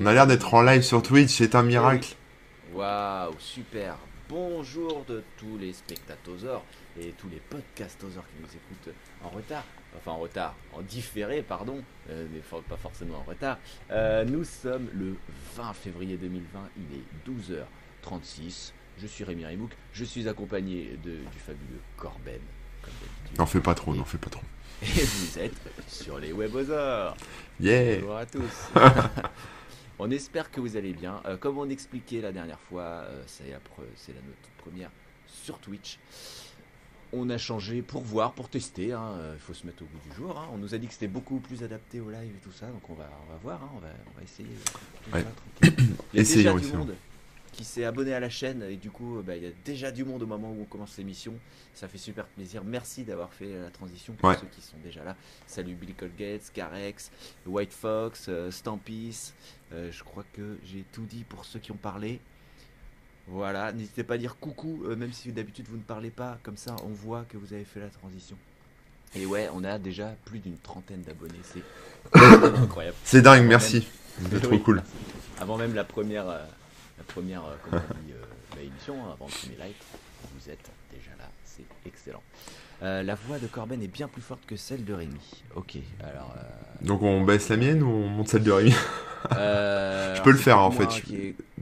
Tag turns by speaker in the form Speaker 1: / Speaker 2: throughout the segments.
Speaker 1: On a l'air d'être en live sur Twitch, c'est un miracle.
Speaker 2: Waouh, super. Bonjour de tous les spectateurs et tous les podcastoseurs qui nous écoutent en retard. Enfin en retard, en différé, pardon, euh, mais pas forcément en retard. Euh, nous sommes le 20 février 2020, il est 12h36. Je suis Rémi Rimouk, je suis accompagné de, du fabuleux Corben.
Speaker 1: N'en fais pas trop, n'en fais pas trop.
Speaker 2: Et vous êtes sur les webosaures.
Speaker 1: Yeah
Speaker 2: Bonjour à tous. on espère que vous allez bien. Euh, comme on expliquait la dernière fois, euh, c'est la, pre- la notre première sur Twitch. On a changé pour voir, pour tester. hein. Euh, Il faut se mettre au goût du jour. hein. On nous a dit que c'était beaucoup plus adapté au live et tout ça, donc on va, on va voir. hein. On, va, on va essayer.
Speaker 1: Ouais. Essayons,
Speaker 2: du monde qui s'est abonné à la chaîne et du coup, bah, il y a déjà du monde au moment où on commence l'émission. Ça fait super plaisir. Merci d'avoir fait la transition pour
Speaker 1: Ouais.
Speaker 2: ceux qui sont déjà là. Salut Billy Colgate, Carex, White Fox, euh, Stampis. Euh, je crois que j'ai tout dit pour ceux qui ont parlé. Voilà, n'hésitez pas à dire coucou, euh, même si d'habitude vous ne parlez pas, comme ça on voit que vous avez fait la transition. Et ouais, on a déjà plus d'une trentaine d'abonnés, c'est incroyable.
Speaker 1: C'est dingue, merci. C'est trop
Speaker 2: Oui,
Speaker 1: cool.
Speaker 2: merci. Avant même la première, la première euh, comment on dit, euh, bah, émission, hein, avant le premier live, vous êtes déjà là, c'est excellent. Euh, la voix de Corben est bien plus forte que celle de Rémi. Ok, alors. euh,
Speaker 1: Donc on baisse la mienne ou on monte celle de Rémi? Je peux le faire, en fait.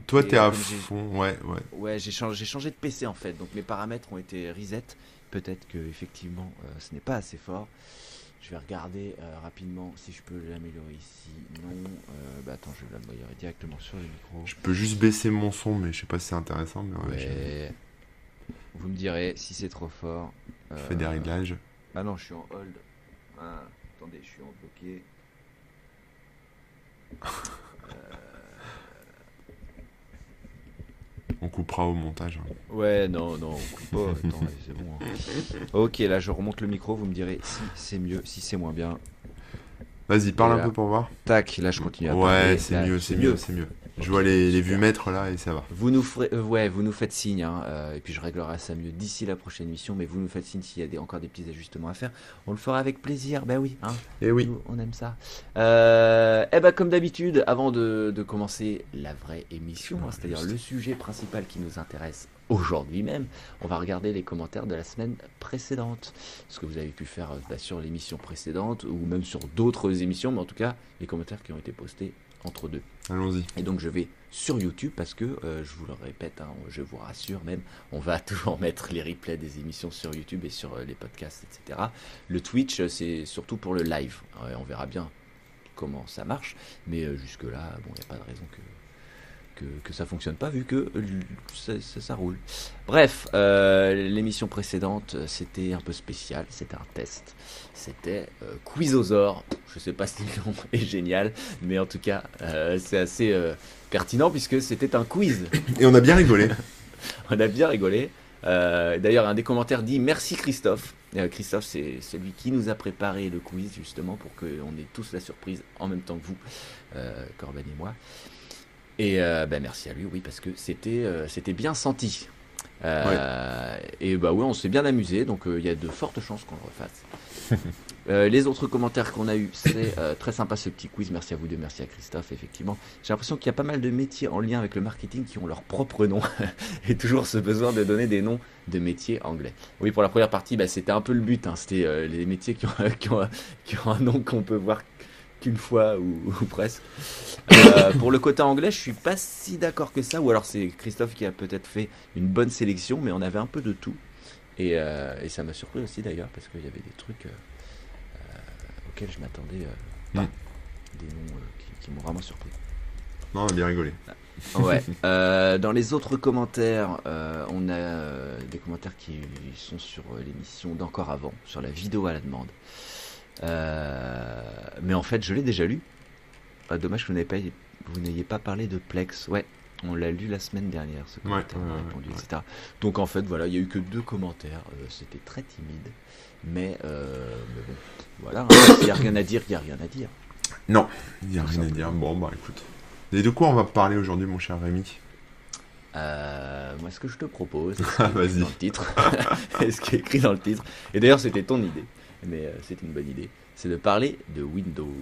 Speaker 1: Toi t'es à fond, ouais, ouais.
Speaker 2: Ouais, j'ai changé, changé de PC en fait, donc mes paramètres ont été reset. Peut-être que effectivement ce n'est pas assez fort. Je vais regarder euh, rapidement si je peux l'améliorer ici. Non, euh, bah attends, je vais l'améliorer directement sur le micro.
Speaker 1: Je peux juste baisser mon son, mais je sais pas si c'est intéressant, mais ouais.
Speaker 2: Vous me direz si c'est trop fort.
Speaker 1: fait des
Speaker 2: Euh,
Speaker 1: réglages.
Speaker 2: Ah non, je suis en hold. Ah, attendez, je suis en bloqué.
Speaker 1: On coupera au montage. hein.
Speaker 2: Ouais, non, non, on coupe pas. Attends, c'est bon. hein. Ok, là je remonte le micro, vous me direz si c'est mieux, si c'est moins bien.
Speaker 1: Vas-y, parle un peu pour voir.
Speaker 2: Tac, là je continue à
Speaker 1: Ouais,
Speaker 2: parler.
Speaker 1: c'est
Speaker 2: Là,
Speaker 1: mieux, c'est mieux, c'est mieux. Je vois les, les vues mètres là et ça va.
Speaker 2: Vous nous ferez, euh, ouais, vous nous faites signe, hein, euh, et puis je réglerai ça mieux d'ici la prochaine émission, mais vous nous faites signe s'il y a des, encore des petits ajustements à faire. On le fera avec plaisir, ben oui, hein,
Speaker 1: Et oui.
Speaker 2: nous, on aime ça. Euh, eh ben comme d'habitude, avant de, de commencer la vraie émission, hein, c'est-à-dire le sujet principal qui nous intéresse aujourd'hui même, on va regarder les commentaires de la semaine précédente. Ce que vous avez pu faire euh, bah, sur l'émission précédente, ou même sur d'autres émissions, mais en tout cas, les commentaires qui ont été postés entre deux.
Speaker 1: Allons-y.
Speaker 2: Et donc je vais sur YouTube parce que, euh, je vous le répète, hein, je vous rassure même, on va toujours mettre les replays des émissions sur YouTube et sur euh, les podcasts, etc. Le Twitch, euh, c'est surtout pour le live. Ouais, on verra bien comment ça marche, mais euh, jusque-là, bon, il n'y a pas de raison que, que, que ça fonctionne pas vu que euh, ça, ça- ça roule. Bref, euh, l'émission précédente, euh, c'était un peu spécial, c'était un test. C'était euh, Quizosaur. Je sais pas si le nom est génial, mais en tout cas, euh, c'est assez pertinent puisque c'était un quiz.
Speaker 1: Et on a bien rigolé.
Speaker 2: On a bien rigolé. D'ailleurs, un des commentaires dit merci Christophe. Christophe, c'est celui qui nous a préparé le quiz justement pour qu'on ait tous la surprise en même temps que vous, Corben et moi. Et euh, ben, merci à lui, oui, parce que c'était euh, c'était bien senti. Euh, Et bah oui, on s'est bien amusé, donc euh, il y a de fortes chances qu'on le refasse. Euh, les autres commentaires qu'on a eu, c'est très sympa ce petit quiz. Merci à vous deux, merci à Christophe. Effectivement, j'ai l'impression qu'il y a pas mal de métiers en lien avec le marketing qui ont leur propre nom et toujours ce besoin de donner des noms de métiers anglais. Oui, pour la première partie, bah, c'était un peu le but. hein. C'était les métiers qui ont, qui, ont, qui ont un nom qu'on peut voir qu'une fois ou, ou presque. Euh, pour le côté anglais, je suis pas si d'accord que ça. Ou alors c'est Christophe qui a peut-être fait une bonne sélection, mais on avait un peu de tout. Et, euh, et ça m'a surpris aussi d'ailleurs parce qu'il y avait des trucs euh, euh, auxquels je m'attendais euh, pas. Des noms euh, qui, qui m'ont vraiment surpris.
Speaker 1: Non, on a bien rigolé.
Speaker 2: Ouais. Euh, dans les autres commentaires, euh, on a euh, des commentaires qui sont sur euh, l'émission d'encore avant, sur la vidéo à la demande. Euh, mais en fait, je l'ai déjà lu. Ah, dommage que vous n'ayez pas, vous n'ayez pas parlé de Plex. Ouais, on l'a lu la semaine dernière, ce commentaire,
Speaker 1: ouais,
Speaker 2: on a
Speaker 1: ouais,
Speaker 2: répondu,
Speaker 1: ouais.
Speaker 2: etc. Donc en fait, voilà, il y a eu que deux commentaires. Euh, C'était très timide. Mais, euh, mais bon, voilà. S'il n'y a rien à dire, il n'y a rien à dire.
Speaker 1: Non, il n'y a rien à dire. Bon, bah écoute. Et de quoi on va parler aujourd'hui, mon cher Rémi?
Speaker 2: Euh, moi, ce que je te propose, c'est ce qui est écrit
Speaker 1: vas-y.
Speaker 2: dans le titre, Et ce qui est écrit dans le titre. Et d'ailleurs, c'était ton idée. Mais euh, c'est une bonne idée. C'est de parler de Windows.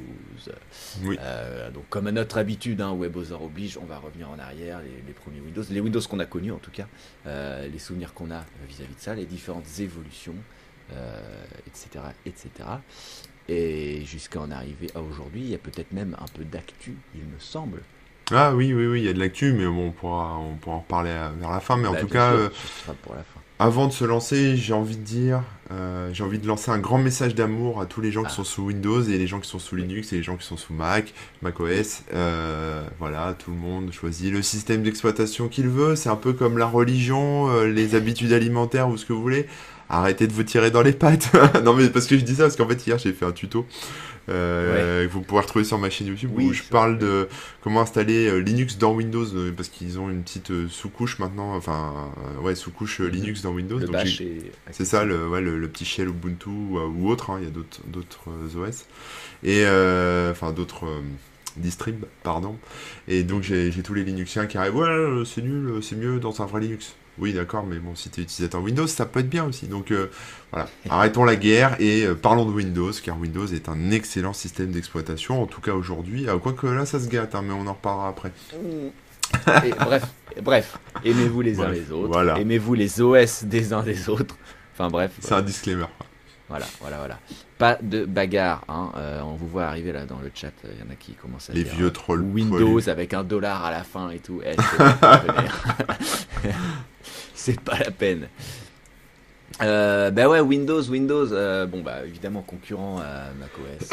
Speaker 1: Oui.
Speaker 2: Euh, donc, comme à notre habitude, hein, oblige, on va revenir en arrière, les, les premiers Windows, les Windows qu'on a connus en tout cas, euh, les souvenirs qu'on a vis-à-vis de ça, les différentes évolutions, euh, etc., etc. Et jusqu'à en arriver à aujourd'hui, il y a peut-être même un peu d'actu, il me semble.
Speaker 1: Ah oui, oui, oui, il y a de l'actu, mais bon, on pourra, on pourra en reparler vers la fin. Mais en
Speaker 2: Bah,
Speaker 1: tout
Speaker 2: bien
Speaker 1: cas,
Speaker 2: sûr,
Speaker 1: euh,
Speaker 2: ce sera pour la fin.
Speaker 1: Avant de se lancer, j'ai envie de dire, euh, j'ai envie de lancer un grand message d'amour à tous les gens
Speaker 2: Ah.
Speaker 1: qui sont sous Windows et les gens qui sont sous Linux et les gens qui sont sous Mac, Mac OS. Euh, voilà, tout le monde choisit le système d'exploitation qu'il veut. C'est un peu comme la religion, euh, les habitudes alimentaires ou ce que vous voulez. Arrêtez de vous tirer dans les pattes. non mais parce que je dis ça parce qu'en fait hier j'ai fait un tuto. Euh, que Vous pouvez retrouver sur ma chaîne YouTube
Speaker 2: Oui,
Speaker 1: où je parle
Speaker 2: vrai.
Speaker 1: de comment installer euh, Linux dans Windows euh, parce qu'ils ont une petite euh, sous-couche maintenant, enfin euh, ouais sous-couche euh,
Speaker 2: Mhm.
Speaker 1: Linux dans Windows. C'est ça, le, ouais, le, le petit shell Ubuntu ou, ou autre, hein, il y a d'autres d'autres euh, OS. Et euh, enfin d'autres euh, distribs, pardon. Et donc j'ai tous les Linuxiens qui arrivent, ouais, euh, c'est nul, euh, c'est mieux dans un vrai Linux. Oui, d'accord, mais bon, si tu es utilisateur Windows, ça peut être bien aussi. Donc euh, voilà, arrêtons la guerre et euh, parlons de Windows, car Windows est un excellent système d'exploitation, en tout cas aujourd'hui. Euh, Quoique là, ça se gâte, hein, mais on en reparlera après.
Speaker 2: Et bref, bref, aimez-vous les uns les autres,
Speaker 1: voilà.
Speaker 2: aimez-vous les OS des uns des autres. Enfin bref,
Speaker 1: C'est un disclaimer.
Speaker 2: voilà, voilà, voilà. Pas de bagarre, hein. euh, on vous voit arriver là dans le chat, il y en a qui commencent à
Speaker 1: Les
Speaker 2: dire,
Speaker 1: vieux
Speaker 2: euh,
Speaker 1: trolls.
Speaker 2: Windows
Speaker 1: poilus.
Speaker 2: avec un dollar à la fin et tout. Eh, c'est pas la peine. Euh, bah ouais, Windows, Windows, euh, bon bah évidemment concurrent à macOS.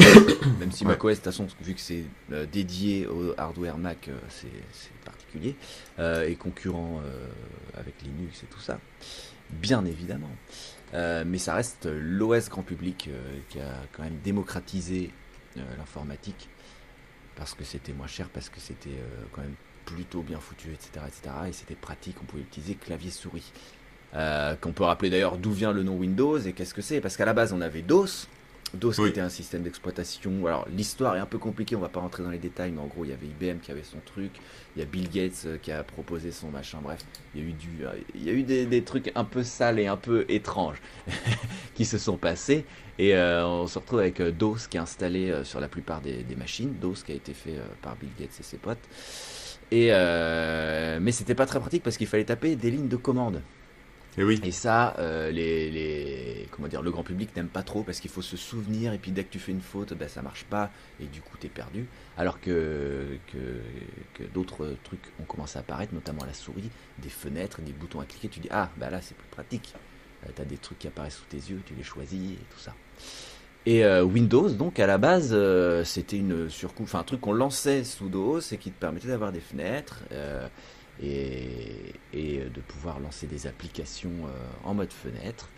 Speaker 2: Même si
Speaker 1: Ouais.
Speaker 2: macOS, de toute façon, vu que c'est euh, dédié au hardware Mac, euh, c'est particulier. Euh, et concurrent euh, avec Linux et tout ça. Bien évidemment. Euh, mais ça reste l'OS grand public euh, qui a quand même démocratisé euh, l'informatique parce que c'était moins cher, parce que c'était quand même plutôt bien foutu, etc. etc. et c'était pratique, on pouvait utiliser clavier souris. Euh, qu'on peut rappeler d'ailleurs d'où vient le nom Windows et qu'est-ce que c'est, parce qu'à la base on avait DOS. DOS qui
Speaker 1: Oui.
Speaker 2: était un système d'exploitation. Alors l'histoire est un peu compliquée, on va pas rentrer dans les détails, mais en gros il y avait IBM qui avait son truc, il y a Bill Gates euh, qui a proposé son machin, bref, il y a eu, du, euh, il y a eu des, des trucs un peu sales et un peu étranges qui se sont passés. Et euh, on se retrouve avec DOS qui est installé sur la plupart des, des machines. DOS qui a été fait par Bill Gates et ses potes. Et euh, mais c'était pas très pratique parce qu'il fallait taper des lignes de commande.
Speaker 1: Et oui,
Speaker 2: Et ça, euh, les, les, comment dire, le grand public n'aime pas trop parce qu'il faut se souvenir et puis dès que tu fais une faute, ben, ça marche pas et du coup t'es perdu. Alors que, que, d'autres trucs ont commencé à apparaître, notamment la souris, des fenêtres, des boutons à cliquer, tu dis ah bah là c'est plus pratique. Euh, T'as des trucs qui apparaissent sous tes yeux, tu les choisis et tout ça. Et euh, Windows, donc à la base, c'était une surcouche, enfin un truc qu'on lançait sous DOS et qui te permettait d'avoir des fenêtres et, et de pouvoir lancer des applications euh, en mode fenêtre.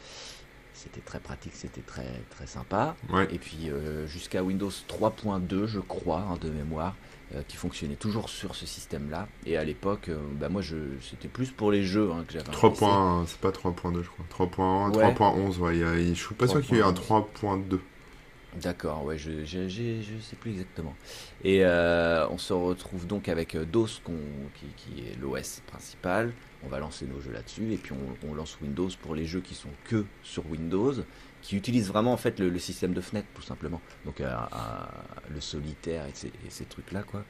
Speaker 2: C'était très pratique, c'était très très sympa.
Speaker 1: ouais.
Speaker 2: Et puis euh, jusqu'à Windows 3.2, je crois, hein, de mémoire, euh, qui fonctionnait toujours sur ce système-là. Et à l'époque, euh, bah, moi, je, c'était plus pour les jeux hein, que j'avais. un
Speaker 1: 3
Speaker 2: PC.
Speaker 1: points, c'est pas 3.2 je crois. 3.1,
Speaker 2: Ouais.
Speaker 1: 3.11, ouais. je suis pas sûr qu'il y ait un 3.2.
Speaker 2: D'accord, ouais, je, je, je, je sais plus exactement. Et euh, on se retrouve donc avec euh, DOS qui, qui est l'OS principal. On va lancer nos jeux là-dessus et puis on, on lance Windows pour les jeux qui sont que sur Windows, qui utilisent vraiment en fait le, système de fenêtre tout simplement. Donc euh, le solitaire et ces, trucs-là quoi.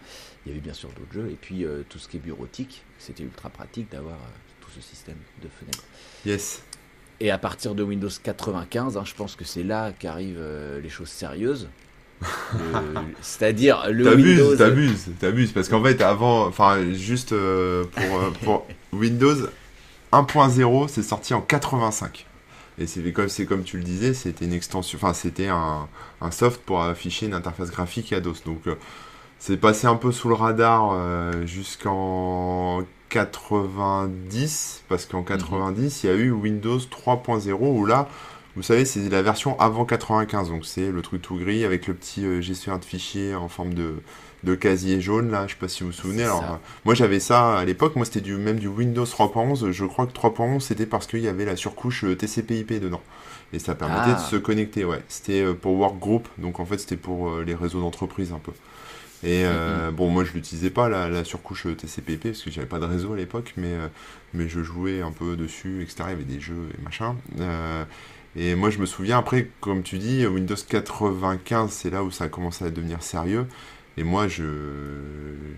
Speaker 2: Il y avait bien sûr d'autres jeux et puis tout ce qui est bureautique, c'était ultra pratique d'avoir tout ce système de fenêtres.
Speaker 1: Yes.
Speaker 2: Et à partir de Windows 95, hein, je pense que c'est là qu'arrivent euh, les choses sérieuses. C'est-à-dire le Windows.
Speaker 1: T'abuses, t'abuses, t'abuses. Parce qu'en fait, avant, enfin, juste euh, pour, euh, pour Windows 1.0, c'est sorti en 85. Et c'est comme, c'est comme tu le disais, c'était une extension, enfin, c'était un, un soft pour afficher une interface graphique à DOS. Donc, euh, c'est passé un peu sous le radar euh, jusqu'en 90, parce qu'en 90, il y a eu Windows 3.0 où là, vous savez, c'est la version avant 95, donc c'est le truc tout gris avec le petit euh, gestionnaire de fichiers en forme de, de casier jaune là, je sais pas si vous vous souvenez. Alors, euh, moi j'avais ça à l'époque, moi c'était du même du Windows 3.11, je crois que 3.11 c'était parce qu'il y avait la surcouche euh, TCP/IP dedans. Et ça permettait
Speaker 2: Ah.
Speaker 1: de se connecter, ouais. C'était euh, pour Workgroup, donc en fait c'était pour euh, les réseaux d'entreprise un peu. Et euh, bon, moi je l'utilisais pas la, la surcouche TCP/IP parce que j'avais pas de réseau à l'époque, mais, euh, mais je jouais un peu dessus, etc. Il y avait des jeux et machin. Euh, Et moi, je me souviens, après, comme tu dis, Windows 95, c'est là où ça a commencé à devenir sérieux. Et moi, je,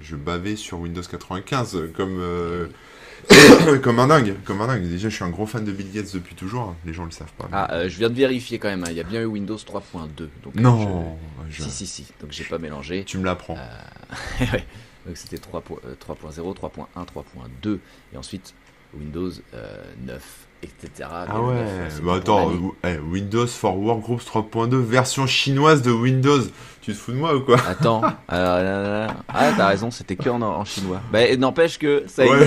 Speaker 1: je bavais sur Windows 95 comme, euh, comme un dingue. Comme un dingue. Déjà, je suis un gros fan de Bill Gates depuis toujours. Les gens le savent pas. mais-
Speaker 2: Ah, euh, je viens de vérifier quand même. hein. Il y a bien eu Windows 3.2. Donc, euh,
Speaker 1: non,
Speaker 2: je-
Speaker 1: je-
Speaker 2: Si, si, si. Donc j'ai pas mélangé.
Speaker 1: tu me l'apprends.
Speaker 2: Ouais. Donc c'était 3 po- euh, 3.0, 3.1, 3.2 et ensuite Windows euh, 9, etc.
Speaker 1: Ah ouais,
Speaker 2: 9, c'est
Speaker 1: bah attends, euh, eh, Windows for Workgroups 3.2, version chinoise de Windows. Tu te fous de moi ou quoi?
Speaker 2: Attends, alors, là, là, là. ah t'as raison, c'était que en, en chinois. Bah n'empêche que ça
Speaker 1: Ouais.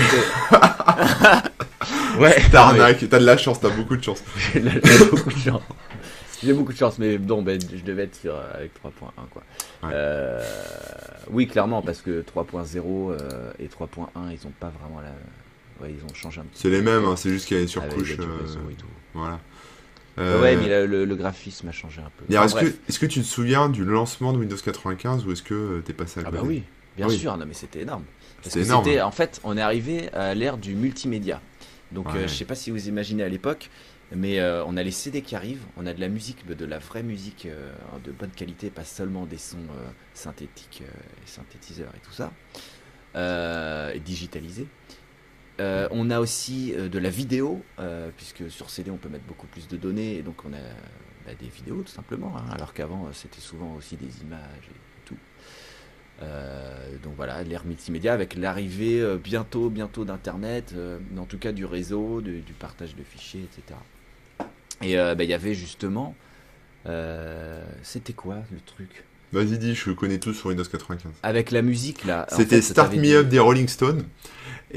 Speaker 2: ouais,
Speaker 1: T'arnaques, t'as de la chance, t'as beaucoup de chance.
Speaker 2: J'ai beaucoup de chance. J'ai beaucoup de chance, mais bon, ben, je devais être sur, avec 3.1 quoi.
Speaker 1: Ouais.
Speaker 2: Euh, oui, clairement, parce que 3.0 euh, et 3.1, ils ont pas vraiment la. Ouais, ils ont changé un petit
Speaker 1: C'est les mêmes, hein, c'est juste qu'il y a une surcouche. euh,
Speaker 2: et tout.
Speaker 1: voilà.
Speaker 2: Ouais,
Speaker 1: Euh,
Speaker 2: Ouais, mais le, le- le graphisme a changé un peu. Enfin,
Speaker 1: est-ce que, tu te souviens du lancement de Windows 95 ou est-ce que euh, t'es passé à
Speaker 2: Ah
Speaker 1: côté
Speaker 2: bah oui, bien
Speaker 1: Oui.
Speaker 2: sûr, non mais c'était énorme. Parce
Speaker 1: C'était
Speaker 2: que
Speaker 1: énorme.
Speaker 2: c'était, en fait, on est arrivé à l'ère du multimédia. Donc
Speaker 1: Ouais.
Speaker 2: euh, je sais pas si vous imaginez à l'époque, mais euh, on a les CD qui arrivent, on a de la musique, de la vraie musique de bonne qualité, pas seulement des sons synthétiques, et synthétiseurs et tout ça, et digitalisés. Euh, on a aussi euh, de la vidéo, euh, puisque sur CD on peut mettre beaucoup plus de données, et donc on a bah, des vidéos tout simplement, hein, alors qu'avant c'était souvent aussi des images et tout. Donc voilà, l'ère multimédia avec l'arrivée bientôt, bientôt d'Internet, en tout cas du réseau, du partage de fichiers, etc. Et bah, il y avait justement, c'était quoi le truc?
Speaker 1: Vas-y, dis, je connais tout sur Windows 95.
Speaker 2: Avec la musique là. en
Speaker 1: C'était
Speaker 2: fait,
Speaker 1: Start Me Up des Rolling Stones.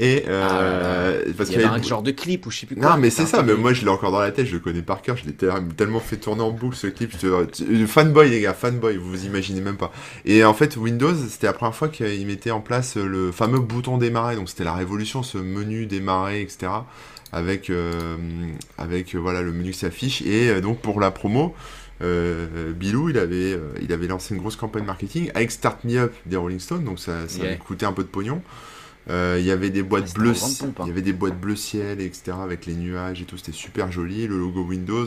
Speaker 1: Et euh,
Speaker 2: Ah
Speaker 1: parce
Speaker 2: Il y
Speaker 1: y
Speaker 2: avait un genre de clip ou je sais plus quoi.
Speaker 1: Non, mais c'est ça, mais moi je l'ai encore dans la tête, je le connais par cœur, je l'ai tel- tellement fait tourner en boucle ce clip. Je tu- Fanboy, les gars, fanboy, vous vous imaginez même pas. Et en fait, Windows, c'était la première fois qu'il mettait en place le fameux bouton démarrer, donc c'était la révolution, ce menu démarrer, etc. Avec, euh, avec euh, voilà, le menu qui s'affiche. Et euh, donc pour la promo, euh, Bilou, il avait, euh, il avait lancé une grosse campagne marketing avec Start Me Up des Rolling Stones, donc ça, ça
Speaker 2: Yeah.
Speaker 1: lui coûtait un peu de pognon. Euh, Il y avait des boîtes
Speaker 2: c'était
Speaker 1: bleues,
Speaker 2: pompe, hein.
Speaker 1: il y avait des boîtes bleu ciel, etc. avec les nuages et tout, c'était super joli. Le logo Windows,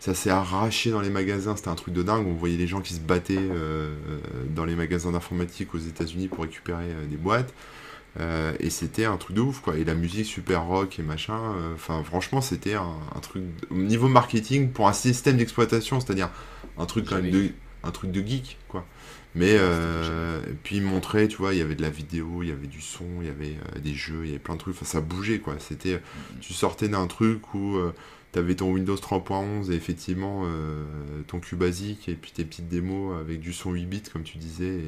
Speaker 1: ça s'est arraché dans les magasins, c'était un truc de dingue. On voyait les gens qui se battaient euh, dans les magasins d'informatique aux États-Unis pour récupérer des boîtes. Euh, et c'était un truc de ouf, quoi. Et la musique super rock et machin. euh, Enfin, franchement, c'était un, un truc. Au niveau marketing, pour un système d'exploitation, c'est-à-dire un truc quand même
Speaker 2: Jamais
Speaker 1: de, un truc de geek, quoi. Mais euh, et puis il montrait, tu vois, il y avait de la vidéo, il y avait du son, il y avait des jeux, il y avait plein de trucs. Enfin, ça bougeait, quoi. C'était, tu sortais d'un truc où tu avais ton Windows 3.11 et effectivement euh, ton cube basique et puis tes petites démos avec du son 8 bits, comme tu disais,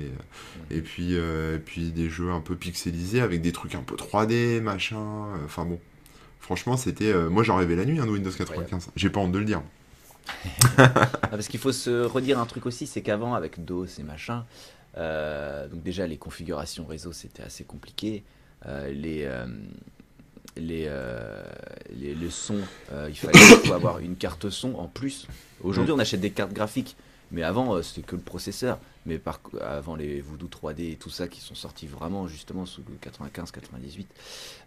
Speaker 1: et, et puis euh, et puis des jeux un peu pixelisés avec des trucs un peu 3D, machin. euh, Enfin bon. Franchement, c'était. euh, moi, j'en rêvais la nuit, hein, de Windows 95. J'ai pas honte de le dire.
Speaker 2: Ah, parce qu'il faut se redire un truc aussi, c'est qu'avant, avec DOS et machin, donc déjà les configurations réseau c'était assez compliqué. Les, les, euh, les, le son, euh, il fallait il faut avoir une carte son en plus. Aujourd'hui, on achète des cartes graphiques, mais avant, euh, c'était que le processeur. Mais par, avant les Voodoo 3D et tout ça qui sont sortis vraiment justement sous le 95-98,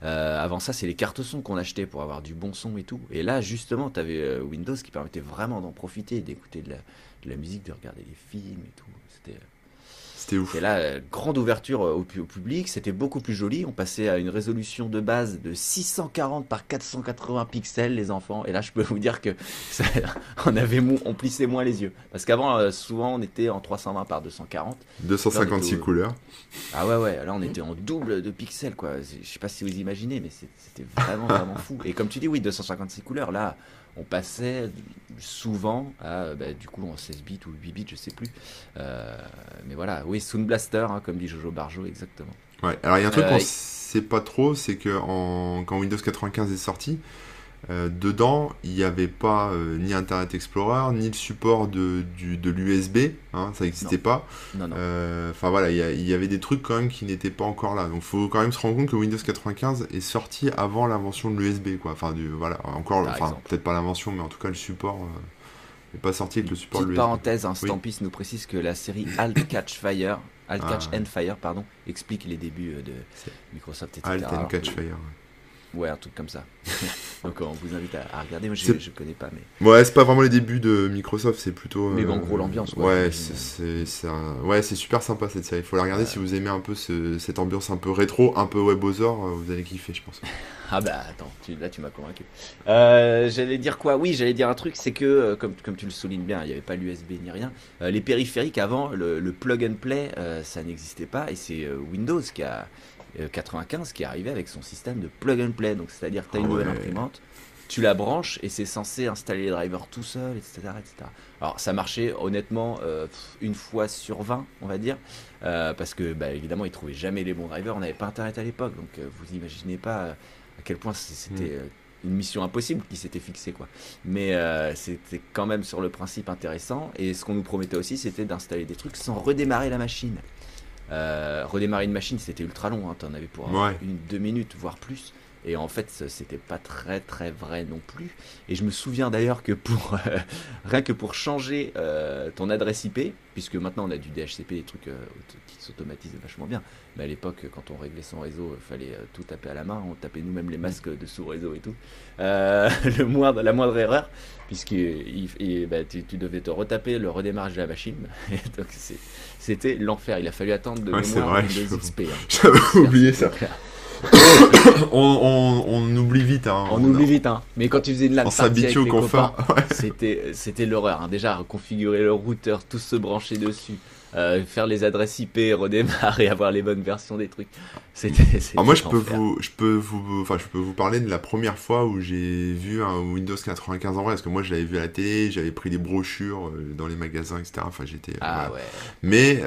Speaker 2: euh, avant ça, c'est les cartes son qu'on achetait pour avoir du bon son et tout. Et là, justement, tu avais Windows qui permettait vraiment d'en profiter, d'écouter de la, de la musique, de regarder des films et tout. C'était
Speaker 1: C'était ouf.
Speaker 2: et là, euh, grande ouverture euh, au, pu- au public, c'était beaucoup plus joli. On passait à une résolution de base de 640 par 480 pixels, les enfants. Et là, je peux vous dire que ça- on avait mo- on plissait moins les yeux. Parce qu'avant, euh, souvent, on était en 320 par 240.
Speaker 1: 256
Speaker 2: Là, on est au-
Speaker 1: couleurs.
Speaker 2: Ah ouais, ouais, là, on était en double de pixels, quoi. Je sais pas si vous imaginez, mais c'était vraiment, vraiment fou. Et comme tu dis, oui, 256 couleurs, là, on passait souvent à, bah, du coup, en 16 bits ou 8 bits, je sais plus. Euh, mais voilà, oui, Sound Blaster, hein, comme dit Jojo Barjo, exactement.
Speaker 1: Ouais. Alors il y a un truc
Speaker 2: Euh,
Speaker 1: qu'on
Speaker 2: et-
Speaker 1: sait pas trop, c'est que en... quand Windows 95 est sorti, euh, dedans il n'y avait pas euh, ni Internet Explorer ni le support de, de l'USB, hein, ça n'existait pas. Euh, Enfin voilà, il y, avait des trucs quand même qui n'étaient pas encore là. Donc faut quand même se rendre compte que Windows 95 est sorti avant l'invention de l'USB, quoi. Enfin du voilà, encore, enfin peut-être pas l'invention, mais en tout cas le support n'est pas sorti avec le support de l'USB.
Speaker 2: parenthèse,
Speaker 1: Oui.
Speaker 2: Stampis nous précise que la série Alt Catch Fire, Alt
Speaker 1: Ah.
Speaker 2: Catch and Fire, pardon, explique les débuts de Microsoft, etc.
Speaker 1: Alt and Catch Fire.
Speaker 2: Ouais, un truc comme ça. Donc on vous invite à, regarder. Moi, je, je connais pas, mais.
Speaker 1: Ouais, c'est pas vraiment les débuts de Microsoft, c'est plutôt.
Speaker 2: Mais en gros, l'ambiance.
Speaker 1: Ouais, c'est ouais, c'est super sympa cette série. Il faut la regarder si vous aimez un peu cette ambiance un peu rétro, un peu WebOzor, vous allez kiffer, je pense.
Speaker 2: Ah bah attends, là tu m'as convaincu. Euh, j'allais dire quoi? Oui, j'allais dire un truc, c'est que, euh, comme, comme tu le soulignes bien, il n'y avait pas l'USB ni rien. Euh, les périphériques avant, le, plug and play, ça n'existait pas, et c'est Windows qui a 95 qui est arrivé avec son système de plug and play. Donc c'est-à-dire tu as une ah nouvelle imprimante, tu la branches et c'est censé installer les drivers tout seul, etc. etc. Alors ça marchait honnêtement une fois sur 20, on va dire, parce que bah, évidemment ils trouvaient jamais les bons drivers, on n'avait pas internet à l'époque, donc vous imaginez pas à quel point c'était mm. euh, une mission impossible qui s'était fixée quoi. Mais euh, c'était quand même sur le principe intéressant et ce qu'on nous promettait aussi c'était d'installer des trucs sans redémarrer la machine. Euh, redémarrer une machine c'était ultra long, hein. tu en avais pour une deux minutes voire plus. Et en fait, c'était pas très très vrai non plus. Et je me souviens d'ailleurs que pour euh, rien que pour changer euh, ton adresse IP, puisque maintenant on a du DHCP, des trucs euh, qui s'automatisent vachement bien. Mais à l'époque, quand on réglait son réseau, il fallait tout taper à la main. On tapait nous-mêmes les masques de sous-réseau et tout. le moindre, la moindre erreur, puisque bah, tu, devais te retaper le redémarrage de la machine. donc c'était l'enfer. Il a fallu attendre de
Speaker 1: ouais,
Speaker 2: mémoire
Speaker 1: vrai, XP. Hein. J'avais oublié ça. on, oublie vite. Hein,
Speaker 2: on, oublie vite, hein. Mais quand tu faisais une LAN
Speaker 1: on s'habitue au confort.
Speaker 2: c'était, c'était l'horreur. Hein. Déjà, configurer le routeur, tous se brancher dessus. Euh, faire les adresses IP, redémarrer, avoir les bonnes versions des trucs. C'était.
Speaker 1: moi, je peux vous, je peux vous, enfin, je peux vous parler de la première fois où j'ai vu un Windows 95 en vrai, parce que moi, je l'avais vu à la télé, j'avais pris des brochures euh, dans les magasins, etc. Enfin, j'étais.
Speaker 2: Ah ouais.
Speaker 1: Mais.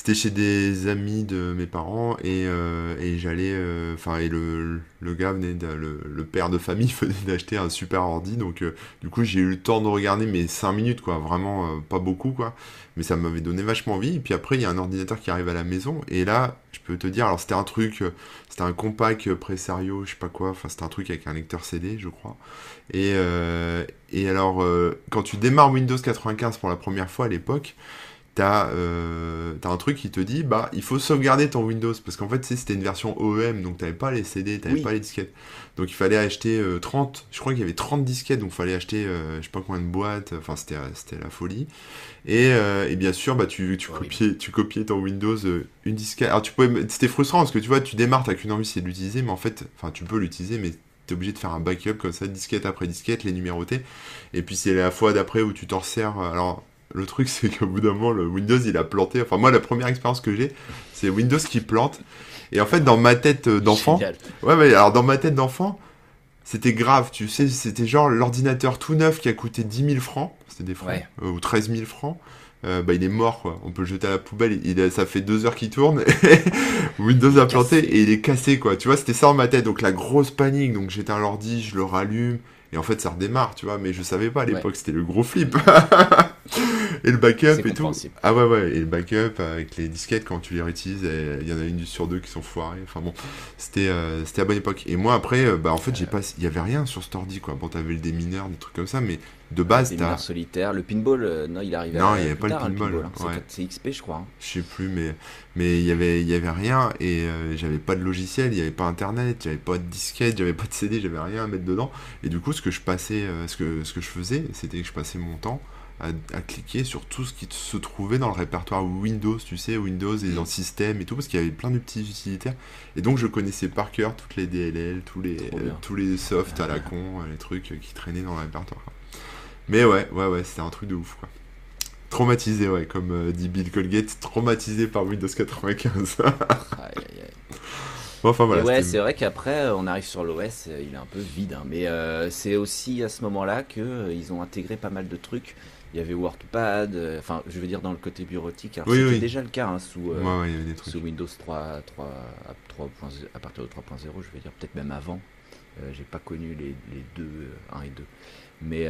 Speaker 1: C'était chez des amis de mes parents et, euh, et j'allais. Euh, enfin, et le, le gars venait, de, le, père de famille venait d'acheter un super ordi. Donc, euh, du coup, j'ai eu le temps de regarder, mais 5 minutes, quoi. Vraiment pas beaucoup, quoi. Mais ça m'avait donné vachement envie. Et puis après, il y a un ordinateur qui arrive à la maison. Et là, je peux te dire, alors c'était un truc. C'était un compact Presario, je sais pas quoi. Enfin, c'était un truc avec un lecteur CD, je crois. Et, et alors, quand tu démarres Windows 95 pour la première fois à l'époque, euh, t'as un truc qui te dit bah il faut sauvegarder ton Windows. Parce qu'en fait c'était une version OEM donc t'avais pas les CD t'avais pas les disquettes. Donc il fallait acheter 30 euh, je crois qu'il y avait 30 disquettes donc il fallait acheter euh, je sais pas combien de boîtes. Enfin c'était c'était la folie. Et, et, bien sûr bah tu, tu copiais tu copiais ton Windows une disquette. Alors tu pouvais c'était frustrant parce que tu vois tu démarres t'as qu'une envie c'est de l'utiliser mais en fait enfin tu peux l'utiliser mais t'es obligé de faire un backup comme ça disquette après disquette les numéroter. Et puis c'est la fois d'après où tu t'en sers alors le truc, c'est qu'au bout d'un moment, le Windows, il a planté. Enfin, moi, la première expérience que j'ai, c'est Windows qui plante. Et en fait, dans ma tête euh, d'enfant. Ouais, mais alors, dans ma tête d'enfant, c'était grave. Tu sais, c'était genre l'ordinateur tout neuf qui a coûté 10 000 francs. C'était des francs. Euh, ou 13 000 francs. Euh, bah, il est mort, quoi. On peut le jeter à la poubelle. Il, ça fait deux heures qu'il tourne. Windows a planté et il est cassé, quoi. Tu vois, c'était ça dans ma tête. Donc, la grosse panique. Donc, j'éteins l'ordi, je le rallume. Et en fait, ça redémarre, tu vois. Mais je savais pas à l'époque, c'était le gros flip. et le backup et tout. Ah ouais, ouais, et le backup avec les disquettes, quand tu les réutilises, il y en a une sur deux qui sont foirées. Enfin bon, c'était euh, c'était à bonne époque. Et moi, après, euh, bah en fait, j'ai pas. Il y avait rien sur cet ordi, quoi. Bon, t'avais le démineur, des trucs comme ça, mais de base,
Speaker 2: t'as. solitaire, le pinball, euh, non, il arrivait
Speaker 1: Non, il n'y avait pas le pinball.
Speaker 2: Hein. C'est XP, je crois. Hein.
Speaker 1: Je sais plus, mais mais il y avait il y avait rien et j'avais pas de logiciel, il y avait pas internet, j'avais pas de disquette, j'avais pas de CD, j'avais rien à mettre dedans. Et du coup, ce que je passais, ce que ce que je faisais, c'était que je passais mon temps à, cliquer sur tout ce qui se trouvait dans le répertoire Windows, tu sais, Windows et dans le système et tout, parce qu'il y avait plein de petits utilitaires. Et donc je connaissais par cœur toutes les DLL, tous les, tous les softs à la con, les trucs qui traînaient dans le répertoire. Mais ouais, ouais, ouais, c'était un truc de ouf, quoi. Traumatisé, ouais, comme euh, dit Bill Colgate, traumatisé par Windows 95. aïe, aïe,
Speaker 2: aïe. enfin, voilà, ouais, c'est vrai qu'après, on arrive sur l'OS, euh, il est un peu vide, hein, mais euh, c'est aussi à ce moment-là qu'ils ont intégré pas mal de trucs il y avait WordPad, euh, enfin, je veux dire dans le côté bureautique. c'était déjà le cas hein, sous, euh, sous, Windows 3, 3, à, 3, à partir de 3.0, je veux dire, peut-être même avant. Euh, j'ai pas connu les, les, deux, 1 et 2. Mais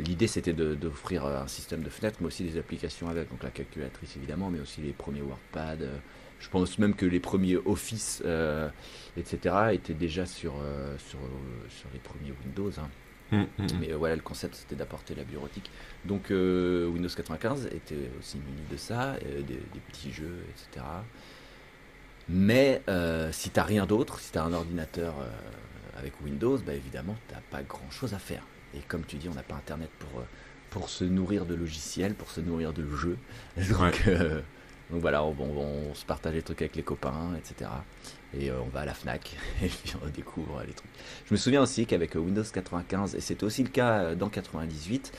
Speaker 2: l'idée c'était d'offrir un système de fenêtres, mais aussi des applications avec, donc la calculatrice évidemment, mais aussi les premiers WordPad. je pense même que les premiers Office, etc., étaient déjà sur, sur, sur les premiers Windows. Hein. Mm, mm, mm. Mais voilà, le concept c'était d'apporter la bureautique. Donc euh, Windows 95 était aussi muni de ça, euh, des, petits jeux, etc. Mais euh, si tu n'as rien d'autre, si tu as un ordinateur euh, avec Windows, bah évidemment, tu n'as pas grand-chose à faire. Et comme tu dis, on n'a pas Internet pour, euh, pour se nourrir de logiciels, pour se nourrir de jeux. Donc, euh, donc voilà, on, on- on se partage les trucs avec les copains, etc. Et euh, on va à la FNAC et puis on découvre les trucs. Je me souviens aussi qu'avec Windows 95, et c'était aussi le cas euh, dans 98,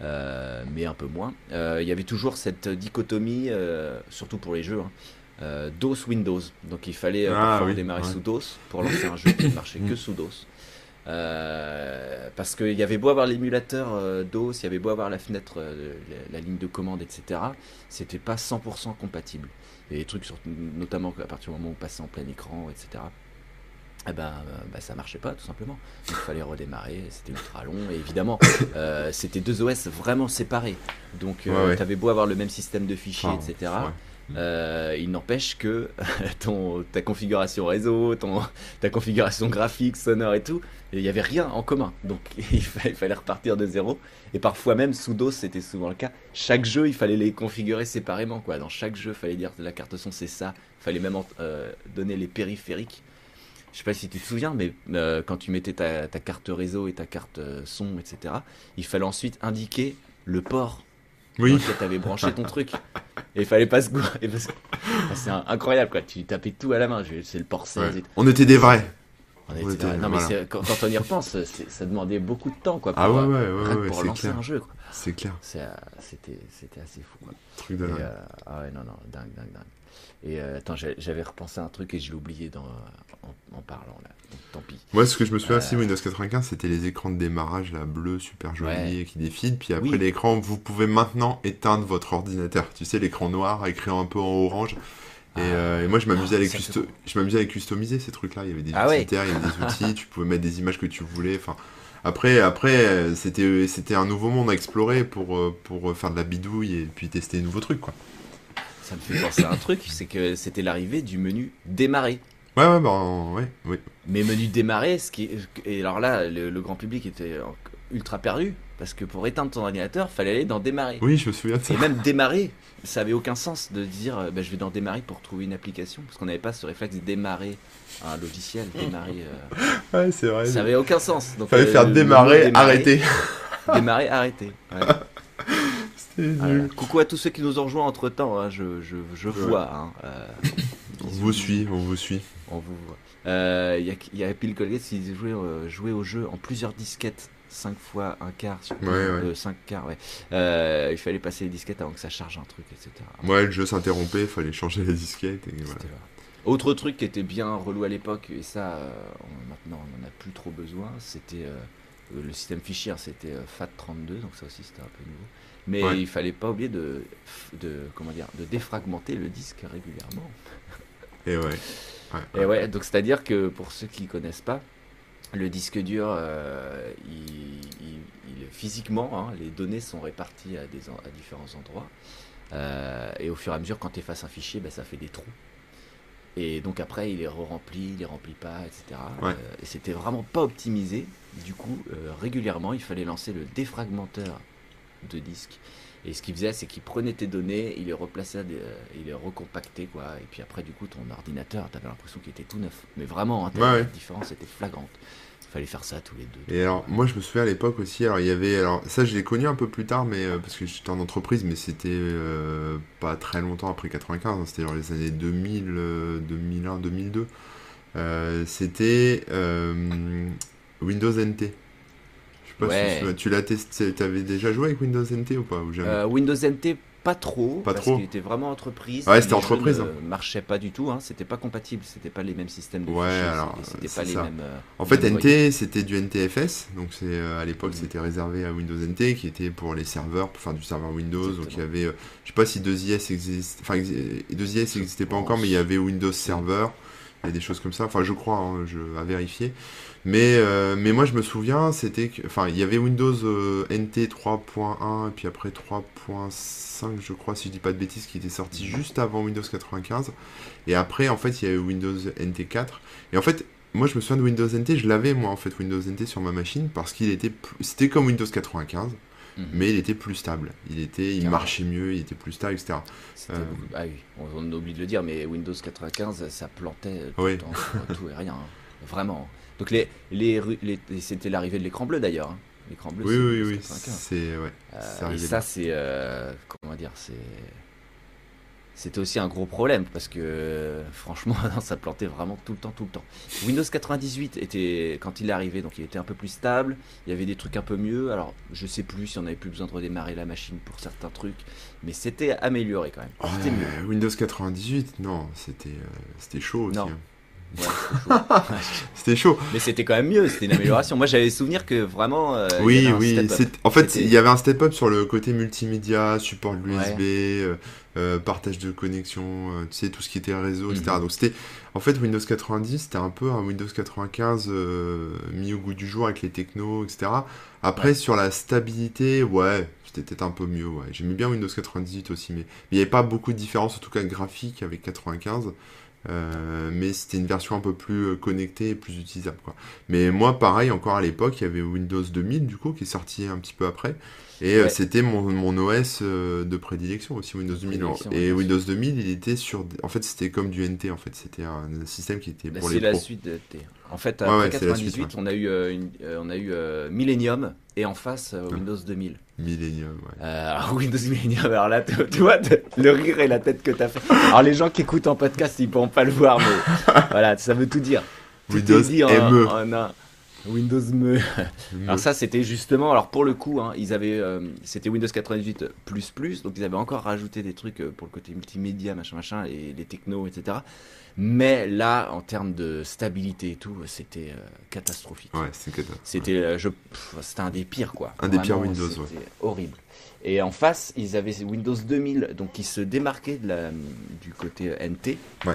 Speaker 2: euh, mais un peu moins, euh, il y avait toujours cette dichotomie, surtout pour les jeux, hein, euh, DOS-Windows. Donc il fallait
Speaker 1: Ah, oui,
Speaker 2: démarrer
Speaker 1: ouais.
Speaker 2: sous DOS pour lancer un jeu qui ne marchait que sous DOS. Euh, parce qu'il y avait beau avoir l'émulateur euh, DOS, il y avait beau avoir la fenêtre, euh, la, la ligne de commande, etc. C'était pas 100% compatible. Et les trucs, sur- notamment à partir du moment où on passait en plein écran, etc. Eh ben, bah, ça marchait pas tout simplement. Il fallait redémarrer, c'était ultra long. Et évidemment, c'était deux OS vraiment séparés. Donc,
Speaker 1: Ouais, ouais.
Speaker 2: t'avais beau avoir le même système de fichiers, etc.
Speaker 1: ouais.
Speaker 2: Euh, il n'empêche que ton, ta configuration réseau, ton, ta configuration graphique, sonore et tout, il n'y avait rien en commun. Donc il fallait, repartir de zéro. Et parfois même sous DOS, c'était souvent le cas. Chaque jeu, il fallait les configurer séparément. Quoi. Dans chaque jeu, il fallait dire la carte son c'est ça. Il fallait même euh, donner les périphériques. Je sais pas si tu te souviens, mais euh, quand tu mettais ta, carte réseau et ta carte son, etc., il fallait ensuite indiquer le port
Speaker 1: Oui,
Speaker 2: lequel t'avais branché ton truc. Et il fallait pas se gourer. parce que- Enfin, c'est incroyable quoi. Tu tapais tout à la main. C'est le port 16
Speaker 1: ouais.
Speaker 2: et
Speaker 1: on était des vrais.
Speaker 2: On était
Speaker 1: On était-.
Speaker 2: Non, mais
Speaker 1: voilà.
Speaker 2: quand, quand on y repense, ça demandait beaucoup de temps quoi. Pour,
Speaker 1: Ah ouais,
Speaker 2: euh,
Speaker 1: ouais, ouais, ouais,
Speaker 2: pour lancer
Speaker 1: clair.
Speaker 2: un jeu. quoi.
Speaker 1: C'est clair.
Speaker 2: Euh, C'était assez fou. Quoi.
Speaker 1: Truc de dingue.
Speaker 2: euh, ah ouais, non, non, dingue, dingue, dingue. Et euh, attends, j'avais repensé à un truc et je l'ai oublié dans, en, en parlant là. Donc, tant pis.
Speaker 1: Moi, ce que je me souviens
Speaker 2: Euh,
Speaker 1: aussi, Windows 95, c'était les écrans de démarrage, là, bleus, super jolis,
Speaker 2: Ouais.
Speaker 1: et qui défilent. Puis après,
Speaker 2: Oui.
Speaker 1: l'écran, vous pouvez maintenant éteindre votre ordinateur. Tu sais, l'écran noir, écrit un peu en orange. Et,
Speaker 2: Ah.
Speaker 1: euh, et moi, je m'amusais à, les custo- je m'amusais à les customiser, ces trucs-là. Il y avait des
Speaker 2: Ah ouais.
Speaker 1: utilitaires, il y avait des outils, tu pouvais mettre des images que tu voulais. Enfin, après, après c'était c'était un nouveau monde à explorer pour, euh, pour faire de la bidouille et puis tester des nouveaux trucs, quoi.
Speaker 2: Ça me fait penser à un truc, c'est que c'était l'arrivée du menu démarrer.
Speaker 1: Ouais, ouais, bah, ouais.
Speaker 2: Mais menu démarrer, ce qui et alors là, le, le grand public était ultra perdu parce que pour éteindre ton ordinateur, fallait aller dans démarrer.
Speaker 1: Oui, je me souviens de ça.
Speaker 2: Et même démarrer, ça avait aucun sens de dire euh, bah, je vais dans démarrer pour trouver une application parce qu'on n'avait pas ce réflexe de démarrer un logiciel, démarrer. euh,
Speaker 1: Ouais, c'est vrai.
Speaker 2: ça avait aucun sens. Donc,
Speaker 1: Fallait
Speaker 2: euh,
Speaker 1: faire
Speaker 2: mot
Speaker 1: démarrer, arrêter.
Speaker 2: Démarrer, arrêter. Ouais.
Speaker 1: Nul.
Speaker 2: Coucou à tous ceux qui nous ont rejoints entre temps, je, je, je
Speaker 1: Ouais.
Speaker 2: vois. hein, euh,
Speaker 1: On vous suit, on vous suit.
Speaker 2: On vous voit. Euh, Il y a, il y a Bill Colgate qui jouer, euh, jouer au jeu en plusieurs disquettes, 5 fois un quart sur
Speaker 1: Ouais, ouais.
Speaker 2: 5 quarts, ouais. Euh, il fallait passer les disquettes avant que ça charge un truc, etc.
Speaker 1: Moi, le jeu s'interrompait, fallait changer les disquettes. Et voilà.
Speaker 2: Autre truc qui était bien relou à l'époque, et ça, euh, on- maintenant on n'en a plus trop besoin, c'était le système fichier, hein, c'était euh, FAT32, donc ça aussi c'était un peu nouveau. Mais
Speaker 1: Ouais.
Speaker 2: il fallait pas oublier de, de, comment dire, de défragmenter le disque régulièrement.
Speaker 1: Et ouais. ouais.
Speaker 2: Et ouais, donc c'est-à-dire que pour ceux qui connaissent pas, le disque dur, euh, il, il- il- physiquement, hein, les données sont réparties à, des, à différents endroits. Euh, et au fur et à mesure, quand tu effaces un fichier, ben, ça fait des trous. Et donc après, il est re-rempli, il les remplit pas, etc.
Speaker 1: Ouais.
Speaker 2: Euh, et c'était vraiment pas optimisé. Du coup, euh, régulièrement, il fallait lancer le défragmenteur de disque. Et ce qu'il faisait, c'est qu'il prenait tes données, il les replaçait, des- euh, il les recompactait, quoi. Et puis après, du coup, ton ordinateur, t'avais l'impression qu'il était tout neuf. Mais vraiment, hein,
Speaker 1: Ouais,
Speaker 2: la différence était flagrante. Il fallait faire ça tous les deux.
Speaker 1: Et alors, moi, je me souviens à l'époque aussi, alors il y avait, alors ça, je l'ai connu un peu plus tard, mais euh, parce que j'étais en entreprise, mais c'était euh, pas très longtemps après 95, hein, c'était dans les années 2000, euh, 2001, 2002. Euh, c'était Windows NT. Pas
Speaker 2: Ouais.
Speaker 1: si tu, tu l'as testé, t'avais déjà joué avec Windows NT ou pas ou jamais
Speaker 2: Euh, Windows NT, pas trop,
Speaker 1: Pas
Speaker 2: parce
Speaker 1: trop.
Speaker 2: qu'il était vraiment entreprise.
Speaker 1: Ouais, c'était entreprise,
Speaker 2: ne
Speaker 1: hein.
Speaker 2: marchait pas du tout, hein, c'était pas compatible, c'était pas les mêmes systèmes de
Speaker 1: Ouais,
Speaker 2: fichiers,
Speaker 1: alors,
Speaker 2: c'était pas les mêmes. euh,
Speaker 1: En fait, NT, c'était du NTFS, donc c'est euh, à l'époque
Speaker 2: Mhm.
Speaker 1: c'était réservé à Windows NT, qui était pour les serveurs, pour faire du serveur Windows. Donc il y
Speaker 2: Exactement.
Speaker 1: avait, euh, je sais pas si 2IS existe, enfin exi- 2IS
Speaker 2: Je
Speaker 1: n'existait pas encore, mais il y avait Windows Server, il y a des choses comme ça. Enfin, je crois, hein, je à vérifier. Mais euh, mais moi je me souviens, c'était que, enfin, il y avait Windows euh, NT 3.1 et puis après 3.5, je crois, si je dis pas de bêtises, qui était sorti juste avant Windows 95. Et après, en fait, il y avait Windows NT 4. Et en fait, moi, je me souviens de Windows NT, je l'avais, moi, en fait, Windows NT sur ma machine, parce qu'il était, c'était comme Windows 95,
Speaker 2: Mhm.
Speaker 1: mais il était plus stable. Il, était, il marchait mieux, il était plus stable, etc. Euh,
Speaker 2: Ah oui, on, on oublie de le dire, mais Windows 95, ça plantait tout
Speaker 1: Oui.
Speaker 2: le temps sur tout et rien. hein. Vraiment. Donc les, les, c'était l'arrivée de l'écran bleu d'ailleurs. hein. L'écran bleu,
Speaker 1: Oui, oui, oui,
Speaker 2: 95.
Speaker 1: c'est ouais,
Speaker 2: Euh, et ça, c'est. euh, comment dire C'est. C'était aussi un gros problème parce que euh, franchement, ça plantait vraiment tout le temps, tout le temps. Windows 98 était, quand il est arrivé, donc il était un peu plus stable. Il y avait des trucs un peu mieux. Alors, je sais plus si on avait plus besoin de redémarrer la machine pour certains trucs, mais c'était amélioré quand même. Mieux.
Speaker 1: Windows 98, non, c'était euh, c'était chaud aussi.
Speaker 2: Non.
Speaker 1: hein.
Speaker 2: Ouais, c'était chaud. Mais c'était quand même mieux. C'était une amélioration. Moi, j'avais souvenir que vraiment. euh,
Speaker 1: Oui, oui. En fait, il y avait un step-up sur le côté multimédia, support de l'USB,
Speaker 2: Ouais.
Speaker 1: euh, euh, partage de connexion, euh, tu sais, tout ce qui était réseau, etc.
Speaker 2: Mhm.
Speaker 1: Donc c'était, en fait, Windows 90, c'était un peu un Windows 95 euh, mis au goût du jour avec les technos, etc. Après,
Speaker 2: Ouais.
Speaker 1: sur la stabilité, ouais, c'était peut-être un peu mieux. Ouais. J'aimais bien Windows 98 aussi, mais mais il n'y avait pas beaucoup de différence, en tout cas graphique, avec 95. Euh, mais c'était une version un peu plus euh, connectée et plus utilisable quoi. Mais moi pareil encore à l'époque il y avait Windows 2000 du coup qui est sorti un petit peu après et euh,
Speaker 2: Ouais.
Speaker 1: c'était mon, mon OS de prédilection aussi Windows 2000
Speaker 2: prédilection,
Speaker 1: et. Windows 2000 il était sur en fait c'était comme du NT en fait c'était un système qui était
Speaker 2: Bah,
Speaker 1: pour
Speaker 2: c'est
Speaker 1: les
Speaker 2: la suite de T. En fait,
Speaker 1: Ouais,
Speaker 2: après
Speaker 1: ouais, la
Speaker 2: 98,
Speaker 1: suite,
Speaker 2: on a eu, une- on a eu Millennium et en face
Speaker 1: Ouais.
Speaker 2: Windows 2000.
Speaker 1: Millennium ouais.
Speaker 2: Euh, alors, Windows Millennium, alors là, tu, vois, le rire et la tête que t'as fait. Alors les gens qui écoutent en podcast, ils pourront pas le voir, mais voilà, ça veut tout dire. Tout
Speaker 1: Windows
Speaker 2: dit en,
Speaker 1: ME.
Speaker 2: en un- Windows ME. Alors ça, c'était justement, alors pour le coup, hein, ils avaient, euh, c'était Windows 98 plus plus, donc ils avaient encore rajouté des trucs euh, pour le côté multimédia, machin, machin, et les technos, etc. Mais là, en termes de stabilité et tout, c'était euh, catastrophique.
Speaker 1: ouais.
Speaker 2: C'était, euh, je, pff, c'était un des pires, quoi.
Speaker 1: Un des pires Windows,
Speaker 2: C'était
Speaker 1: ouais.
Speaker 2: horrible. Et en face, ils avaient Windows 2000, donc qui se démarquait de la, du côté euh, NT,
Speaker 1: Ouais.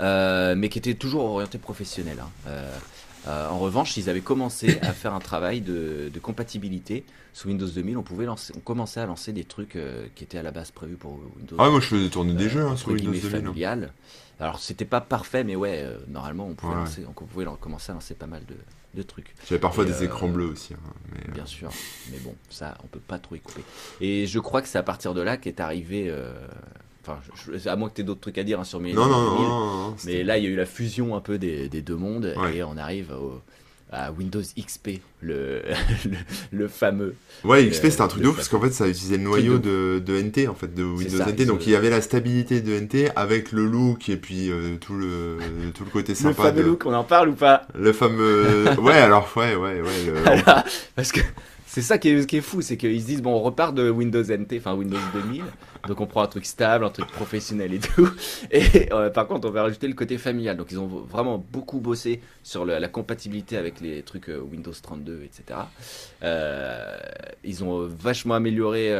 Speaker 2: euh, mais qui était toujours orienté professionnel. hein. Euh, euh, en revanche, ils avaient commencé à faire un travail de, de compatibilité. Sous Windows 2000, on, pouvait lancer, on commençait à lancer des trucs euh, qui étaient à la base prévus pour Windows
Speaker 1: Ah moi je faisais tourner des
Speaker 2: euh,
Speaker 1: jeux hein, sur Windows
Speaker 2: guillemets,
Speaker 1: 2000 hein.
Speaker 2: familial. Alors c'était pas parfait, mais ouais, normalement on pouvait
Speaker 1: Ouais.
Speaker 2: lancer, donc on pouvait commencer à lancer pas mal de, de trucs,
Speaker 1: J'avais parfois
Speaker 2: Et,
Speaker 1: des
Speaker 2: euh,
Speaker 1: écrans bleus aussi hein, mais, euh,
Speaker 2: bien sûr. Mais bon, ça on peut pas trop y couper. Et je crois que c'est à partir de là qu'est arrivé. euh, Enfin, je- à moins que tu aies d'autres trucs à dire hein, sur mes.
Speaker 1: non non non,
Speaker 2: 2000,
Speaker 1: non, non,
Speaker 2: Mais là, il y a eu la fusion un peu des, des deux mondes
Speaker 1: Ouais.
Speaker 2: et on arrive au- à Windows XP, le, le, le fameux.
Speaker 1: Ouais, XP
Speaker 2: Euh,
Speaker 1: c'était un truc
Speaker 2: le
Speaker 1: de ouf parce qu'en fait ça utilisait le noyau de, de NT en fait de Windows
Speaker 2: ça,
Speaker 1: NT donc il y avait la stabilité de NT avec le look et puis euh, tout le tout le côté
Speaker 2: Le
Speaker 1: sympa
Speaker 2: fameux
Speaker 1: de
Speaker 2: look, on en parle ou pas?
Speaker 1: Le fameux ouais alors ouais ouais ouais le-
Speaker 2: parce que c'est ça qui est, fou, c'est qu'ils se disent bon, on repart de Windows NT, enfin Windows 2000, donc on prend un truc stable, un truc professionnel et tout. Et euh, par contre, on va rajouter le côté familial. Donc ils ont vraiment beaucoup bossé sur la compatibilité avec les trucs euh, Windows 32, etc. Euh, ils ont vachement amélioré,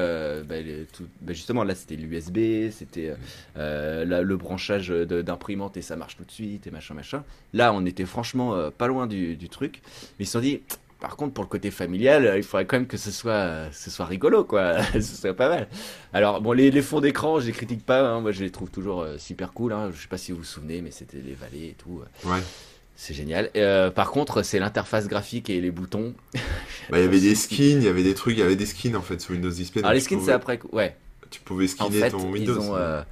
Speaker 2: tout- bah, justement là c'était l'USB, c'était le branchage d'imprimante et ça marche tout de suite et machin machin. Là, on était franchement pas loin du, du truc, mais ils se sont dit. Par contre, pour le côté familial, euh, il faudrait quand même que ce soit, euh, ce soit rigolo, quoi. ce serait pas mal. Alors, bon, les, les fonds d'écran, je les critique pas. hein. Moi, je les trouve toujours euh, super cool. Hein. Je sais pas si vous vous souvenez, mais c'était les vallées et tout.
Speaker 1: ouais
Speaker 2: C'est génial. Euh, par contre, c'est l'interface graphique et les boutons.
Speaker 1: bah il y avait des skins il y avait des trucs il y avait des skins en fait sur Windows XP
Speaker 2: Alors, les skins,
Speaker 1: pouvais-
Speaker 2: c'est après. Ouais.
Speaker 1: tu pouvais
Speaker 2: En
Speaker 1: skinner
Speaker 2: fait,
Speaker 1: ton
Speaker 2: ils
Speaker 1: Windows
Speaker 2: ont, euh,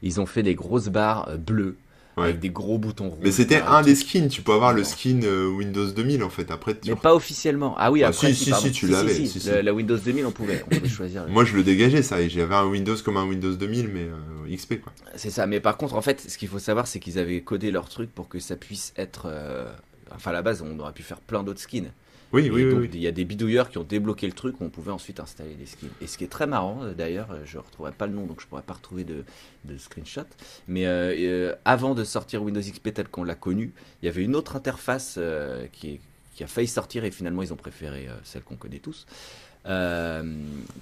Speaker 2: ils ont fait des grosses barres bleues
Speaker 1: Ouais.
Speaker 2: avec des gros boutons rouges.
Speaker 1: mais c'était
Speaker 2: Voilà,
Speaker 1: un des skins tu peux avoir le skin euh, Windows 2000 en fait après tu
Speaker 2: Mais pas officiellement. Ah oui,
Speaker 1: Ah,
Speaker 2: après,
Speaker 1: si, si,
Speaker 2: pardon.
Speaker 1: si, tu l'avais.
Speaker 2: Le- La Windows 2000, on pouvait, on pouvait choisir.
Speaker 1: moi je le dégageais ça et j'avais un Windows comme un Windows 2000 mais euh, XP quoi
Speaker 2: C'est ça, mais par contre, en fait, ce qu'il faut savoir, c'est qu'ils avaient codé leur truc pour que ça puisse être. euh, Enfin, à la base, on aurait pu faire plein d'autres skins.
Speaker 1: Oui
Speaker 2: Et
Speaker 1: oui oui,
Speaker 2: donc,
Speaker 1: oui.
Speaker 2: il y a des bidouilleurs qui ont débloqué le truc où on pouvait ensuite installer des skins. Et ce qui est très marrant, euh, d'ailleurs, euh, je ne retrouverai pas le nom, donc je pourrais pas retrouver de, de screenshot. Mais euh, euh, avant de sortir Windows XP tel qu'on l'a connu, il y avait une autre interface euh, qui, a failli sortir et finalement ils ont préféré celle qu'on connaît tous.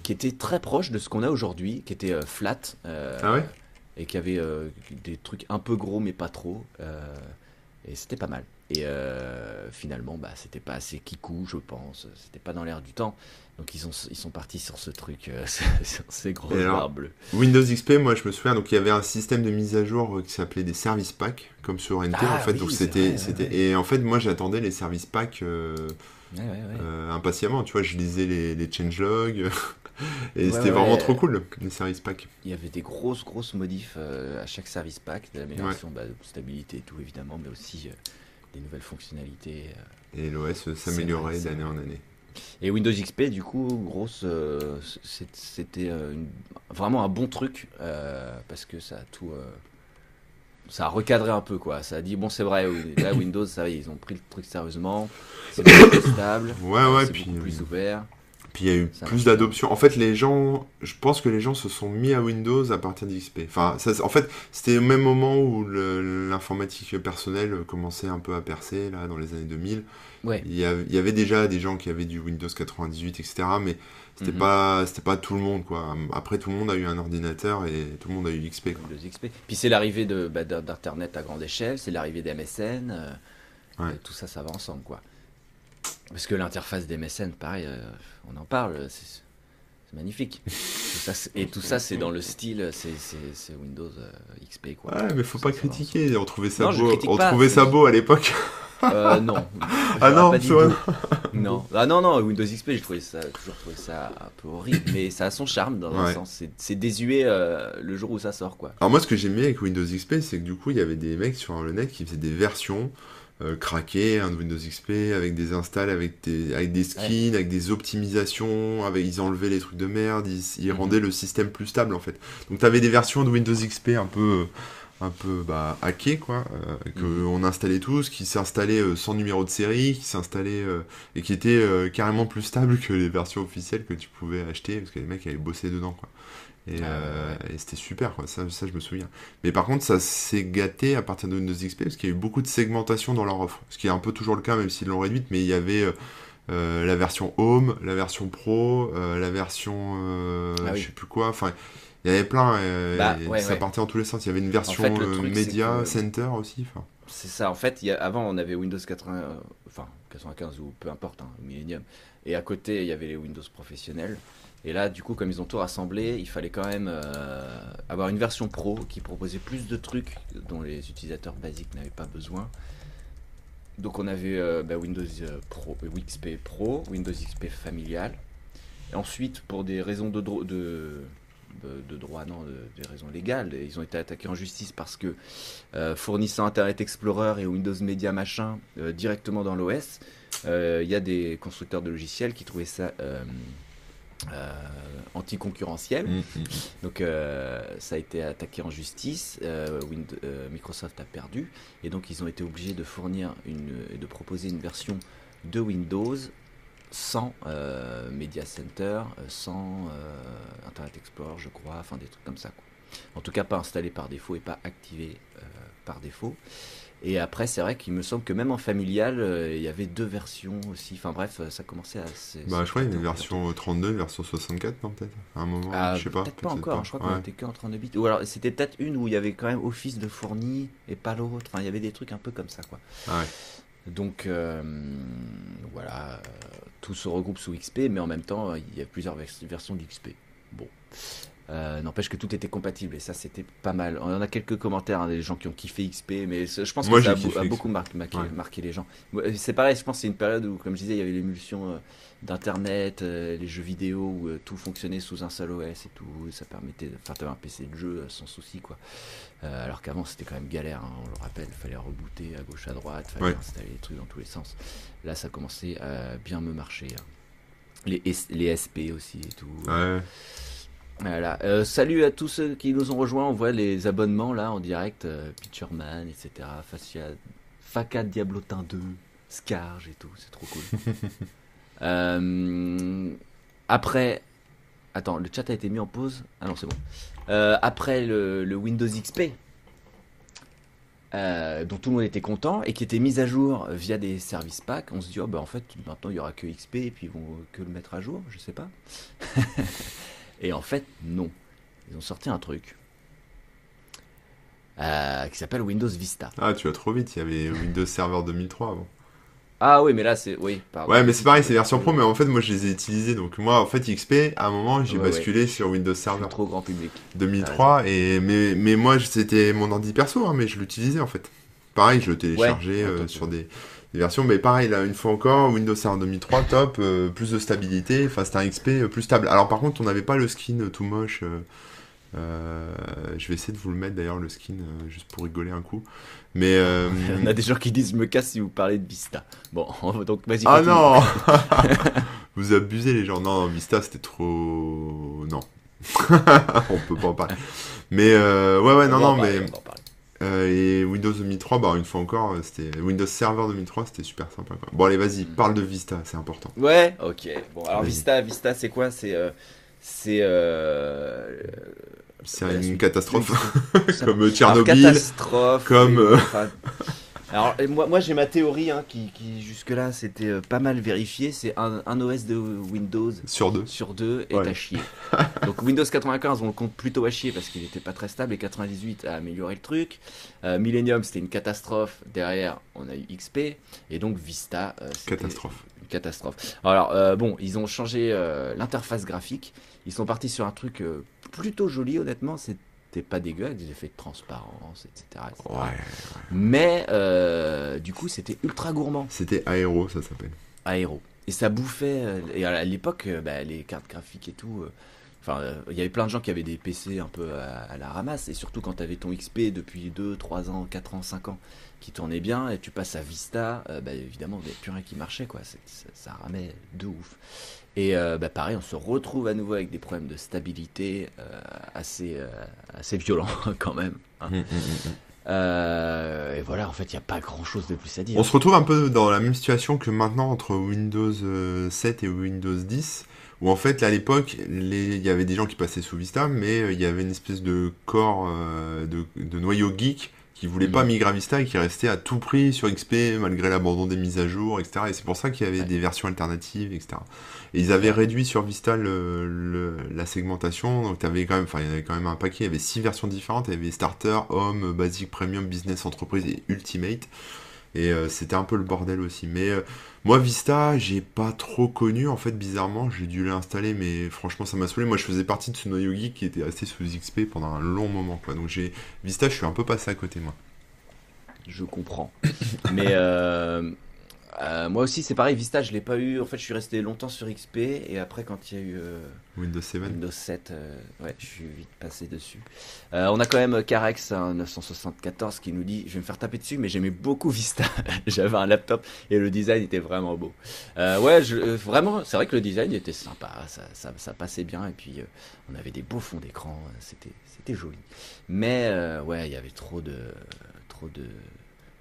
Speaker 2: qui était très proche de ce qu'on a aujourd'hui, qui était flat.
Speaker 1: Ah ouais?
Speaker 2: et qui avait euh, des trucs un peu gros mais pas trop. euh, et c'était pas mal. Et euh, finalement, bah, c'était pas assez kikou, je pense. C'était pas dans l'air du temps. Donc ils, ont, ils sont partis sur ce truc, euh, sur ces
Speaker 1: alors
Speaker 2: bleues.
Speaker 1: Windows XP, moi je me souviens, donc il y avait un système de mise à jour euh, qui s'appelait des service packs, comme sur NT
Speaker 2: Ah
Speaker 1: en fait.
Speaker 2: oui,
Speaker 1: donc c'était, c'était,
Speaker 2: ouais.
Speaker 1: et en fait moi j'attendais les service packs euh, impatiemment. Tu vois, je lisais les, les changelogs. et c'était vraiment trop cool, les service packs.
Speaker 2: Il y avait des grosses, grosses modifs à chaque service pack, de l'amélioration bah, de stabilité et tout évidemment, mais aussi des nouvelles fonctionnalités. euh.
Speaker 1: Et l'OS s'améliorait d'année en année.
Speaker 2: Et Windows XP, du coup, grosse, euh, c'était euh, vraiment un bon truc euh, parce que ça a tout, ça a recadré un peu quoi. Ça a dit bon, c'est vrai, là Windows, ça y est, ils ont pris le truc sérieusement, c'est plus stable,
Speaker 1: Ouais, ouais,
Speaker 2: c'est plus ouvert.
Speaker 1: Puis il y a eu
Speaker 2: Ça
Speaker 1: plus d'adoption. En fait, les gens, je pense que les gens se sont mis à Windows à partir d'XP. Enfin, ça, en fait, c'était au même moment où l'informatique personnelle commençait un peu à percer, là, dans les années 2000.
Speaker 2: Ouais.
Speaker 1: Il y, avait, il y avait déjà des gens qui avaient du Windows 98, etc. Mais c'était
Speaker 2: Mhm.
Speaker 1: pas, c'était pas tout le monde, quoi. Après, tout le monde a eu un ordinateur et tout le monde a eu XP. quoi.
Speaker 2: Windows XP. Puis c'est l'arrivée de bah, d'in- d'internet à grande échelle, c'est l'arrivée des MSN, euh,
Speaker 1: Ouais.
Speaker 2: tout ça, ça va ensemble quoi. Parce que l'interface des MSN, pareil, euh, on en parle, c'est magnifique. Tout ça, c'est- et tout ça, c'est dans le style, c'est Windows euh, XP quoi.
Speaker 1: Ouais, mais faut pas critiquer. On trouvait ça
Speaker 2: Non,
Speaker 1: beau. On
Speaker 2: pas,
Speaker 1: trouvait ça beau à l'époque.
Speaker 2: Euh, non.
Speaker 1: Ah non, vrai.
Speaker 2: Non. Ah non, non, Windows XP, j'ai trouvé ça, toujours trouvé ça un peu horrible, mais ça a son charme dans un sens. C'est- C'est désuet euh, le jour où ça sort quoi.
Speaker 1: Alors moi, ce que j'aimais avec Windows XP, c'est que du coup, il y avait des mecs sur le net qui faisaient des versions euh, craquées hein, de Windows XP avec des installs, avec des, avec des skins, avec des optimisations, avec, ils enlevaient les trucs de merde, ils, ils
Speaker 2: Mhm.
Speaker 1: rendaient le système plus stable en fait. Donc tu avais des versions de Windows XP un peu un peu bah, hackées quoi, euh, que
Speaker 2: Mhm.
Speaker 1: installait tous, qui s'installaient euh, sans numéro de série, qui s'installaient euh, et qui étaient euh, carrément plus stables que les versions officielles que tu pouvais acheter parce que les mecs avaient bossé dedans quoi. Et,
Speaker 2: Ah,
Speaker 1: euh,
Speaker 2: ouais.
Speaker 1: et c'était super, quoi. Ça, ça, je me souviens. Mais par contre, ça s'est gâté à partir de Windows XP parce qu'il y a eu beaucoup de segmentation dans leur offre. Ce qui est un peu toujours le cas, même s'ils l'ont réduite. Mais il y avait euh, euh, la version Home, la version Pro, euh, la version.
Speaker 2: Ah oui.
Speaker 1: Je sais plus quoi. Enfin, il y avait plein.
Speaker 2: Bah,
Speaker 1: et
Speaker 2: ouais,
Speaker 1: ça
Speaker 2: ouais.
Speaker 1: partait en tous les sens. Il y avait une version
Speaker 2: fait, le truc, c'est
Speaker 1: Media
Speaker 2: que-
Speaker 1: Center aussi.
Speaker 2: C'est ça, en fait, il y a- avant on avait Windows 80, euh, enfin 95 ou peu importe, hein, Millennium, et à côté il y avait les Windows professionnels. Et là, du coup, comme ils ont tout rassemblé, il fallait quand même euh, avoir une version pro qui proposait plus de trucs dont les utilisateurs basiques n'avaient pas besoin. Donc on avait euh, bah, Windows euh, Pro, XP Pro, Windows XP familial. Et ensuite, pour des raisons de, dro- de, droit, non, de- des raisons légales, ils ont été attaqués en justice parce que fournissant Internet Explorer et Windows Media machin directement dans l'OS, il y a des constructeurs de logiciels qui trouvaient ça anticoncurrentiel.
Speaker 1: Mm, mm.
Speaker 2: Donc euh, ça a été attaqué en justice. euh, euh, Microsoft a perdu et donc ils ont été obligés de fournir une, de proposer une version de Windows sans euh, Media Center, euh, sans euh, Internet Explorer, je crois, enfin des trucs comme ça. quoi. En tout cas, pas installé par défaut et pas activé euh, par défaut. Et après, c'est vrai qu'il me semble que même en familial, euh, il y avait deux versions aussi. Enfin bref, euh, ça commençait à.
Speaker 1: Bah, je crois qu'il y a
Speaker 2: traiter
Speaker 1: une version euh, 32, une version 64, non, peut-être À un moment,
Speaker 2: ah,
Speaker 1: je sais pas.
Speaker 2: Peut-être pas encore, je crois qu'on
Speaker 1: Ouais.
Speaker 2: était que en 32 bits. Ou alors c'était peut-être une où il y avait quand même Office de fourni et pas l'autre. Enfin, il y avait des trucs un peu comme ça, quoi.
Speaker 1: Ah ouais.
Speaker 2: Donc euh, voilà, euh, tout se regroupe sous XP, mais en même temps, il y a plusieurs vers- versions d'XP. Bon. Euh, N'empêche que tout était compatible et ça c'était pas mal. On en a quelques commentaires, hein, des gens qui ont kiffé XP, mais je pense
Speaker 1: Moi,
Speaker 2: que ça a, beaucoup marqué, marqué,
Speaker 1: Ouais.
Speaker 2: marqué les gens. Moi, C'est pareil, je pense que c'est une période où, comme je disais, il y avait l'émulsion euh, d'internet, euh, les jeux vidéo où euh, tout fonctionnait sous un seul OS et tout. ça permettait, de- enfin, t'avais un PC de jeu euh, sans souci quoi. Euh, alors qu'avant c'était quand même galère, hein, on le rappelle, il fallait rebooter à gauche à droite, fallait
Speaker 1: Ouais.
Speaker 2: installer les trucs dans tous les sens. Là ça commençait à bien me marcher. hein. Les, les SP aussi et tout.
Speaker 1: Ouais.
Speaker 2: Voilà. Euh, salut à tous ceux qui nous ont rejoints. On voit les abonnements là en direct. Euh, Pitcherman, etc. Facia, Faca Diablotin 2, Scarge et tout. C'est trop cool. Euh, après. Attends, le chat a été mis en pause. Ah non, c'est bon. Euh, après le, le Windows XP, dont tout le monde était content et qui était mis à jour via des services packs, on se dit, oh, bah, en fait, maintenant il y aura que XP et puis ils vont que le mettre à jour, je sais pas. et en fait, non. Ils ont sorti un truc euh, qui s'appelle Windows Vista.
Speaker 1: Ah, tu vas trop vite, il y avait Windows Server 2003 avant.
Speaker 2: Ah oui, mais là, c'est. Oui, pardon.
Speaker 1: Ouais, mais c'est pareil, c'est version pro, mais en fait, moi, je les ai utilisés. Donc, moi, en fait, XP, à un moment, j'ai
Speaker 2: Ouais, ouais.
Speaker 1: basculé sur Windows Server
Speaker 2: trop grand public.
Speaker 1: 2003. Et, mais, mais moi, c'était mon ordi perso, hein, mais je l'utilisais, en fait. Pareil, je le téléchargeais
Speaker 2: Ouais,
Speaker 1: euh, sur des, des versions. Mais pareil, là, une fois encore, Windows Server 2003, top, euh, plus de stabilité, enfin, c'était un XP euh, plus stable. Alors, par contre, on n'avait pas le skin euh, tout moche. je vais essayer de vous le mettre d'ailleurs, le skin, juste pour rigoler un coup. Mais.
Speaker 2: On a des gens qui disent me casse si vous parlez de Vista. Bon, donc vas-y.
Speaker 1: Ah non Vous abusez les gens. Non, Vista c'était trop. Non. on peut pas en parler. Mais euh, ouais, ouais,
Speaker 2: On
Speaker 1: non, non, mais.
Speaker 2: on va en parler.
Speaker 1: Euh, et Windows 2003, bah une fois encore, euh, c'était. Windows Server 2003, c'était super sympa quoi. Bon, allez, vas-y, parle de Vista, c'est important.
Speaker 2: Ouais, ok. Bon, alors. Vista, Vista, c'est quoi? C'est euh, c'est euh,
Speaker 1: C'est une catastrophe. comme Tchernobyl.
Speaker 2: catastrophe.
Speaker 1: comme,
Speaker 2: oui, enfin, alors moi, moi j'ai ma théorie hein, qui, qui jusque-là c'était euh, pas mal vérifié. C'est un, un OS de Windows
Speaker 1: Sur deux.
Speaker 2: sur deux est
Speaker 1: Ouais.
Speaker 2: à chier. Donc Windows 95, on le compte plutôt à chier parce qu'il n'était pas très stable et 98 a amélioré le truc. Euh, Millennium, c'était une catastrophe. Derrière, on a eu XP et donc Vista, euh, c'était
Speaker 1: Catastrophe.
Speaker 2: une catastrophe. Alors euh, bon, ils ont changé l'interface graphique. Ils sont partis sur un truc plutôt joli, honnêtement. C'était pas dégueu avec des effets de transparence, etc. etc.
Speaker 1: Ouais.
Speaker 2: Mais euh, du coup, c'était ultra gourmand
Speaker 1: C'était Aero, ça s'appelle.
Speaker 2: aéro. Et ça bouffait. euh, Et à l'époque, euh, bah, les cartes graphiques et tout. Enfin, euh, il y avait plein de gens qui avaient des PC un peu à, à la ramasse. Et surtout quand tu avais ton XP depuis 2, 3 ans, 4 ans, 5 ans qui tournait bien et tu passes à Vista, euh, bah, évidemment, il n'y avait plus rien qui marchait. quoi. Ça, ça ramait de ouf. Et euh, bah, pareil, on se retrouve à nouveau avec des problèmes de stabilité euh, assez, euh, assez violents quand même. hein.
Speaker 1: Mm, mm, mm.
Speaker 2: Euh, et voilà, en fait, il n'y a pas grand chose de plus à dire.
Speaker 1: On se retrouve un peu dans la même situation que maintenant entre Windows euh, 7 et Windows 10, où en fait, là, à l'époque, il y avait des gens qui passaient sous Vista, mais il y avait une espèce de corps de, de noyau geek qui voulait pas migrer à Vista et qui restait à tout prix sur XP malgré l'abandon des mises à jour, etc. Et c'est pour ça qu'il y avait
Speaker 2: Ouais.
Speaker 1: des versions alternatives, etc. Et ils avaient réduit sur Vista le, le- la segmentation, donc t'avais quand même, enfin il y avait quand même un paquet, il y avait six versions différentes, il y avait Starter, Home, Basic, Premium, Business, Entreprise et Ultimate. Et euh, c'était un peu le bordel aussi. Mais euh, moi, Vista, j'ai pas trop connu. En fait, bizarrement, j'ai dû l'installer, mais franchement, ça m'a saoulé. Moi, je faisais partie de ce noyau geek qui était resté sous XP pendant un long moment. Donc, j'ai Vista, je suis un peu passé à côté, moi.
Speaker 2: Je comprends. Mais euh, moi aussi, c'est pareil. Vista, je l'ai pas eu. En fait, je suis resté longtemps sur XP. Et après, quand il y a eu euh,
Speaker 1: Windows 7.
Speaker 2: Windows 7, euh, ouais, je suis vite passé dessus. On a quand même Carex hein, 974 qui nous dit Je vais me faire taper dessus, mais j'aimais beaucoup Vista. J'avais un laptop et le design était vraiment beau. Ouais, je, vraiment, c'est vrai que le design était sympa. Ça, ça, ça passait bien. Et puis, on avait des beaux fonds d'écran. C'était, c'était joli. Mais ouais, il y avait trop de, trop de,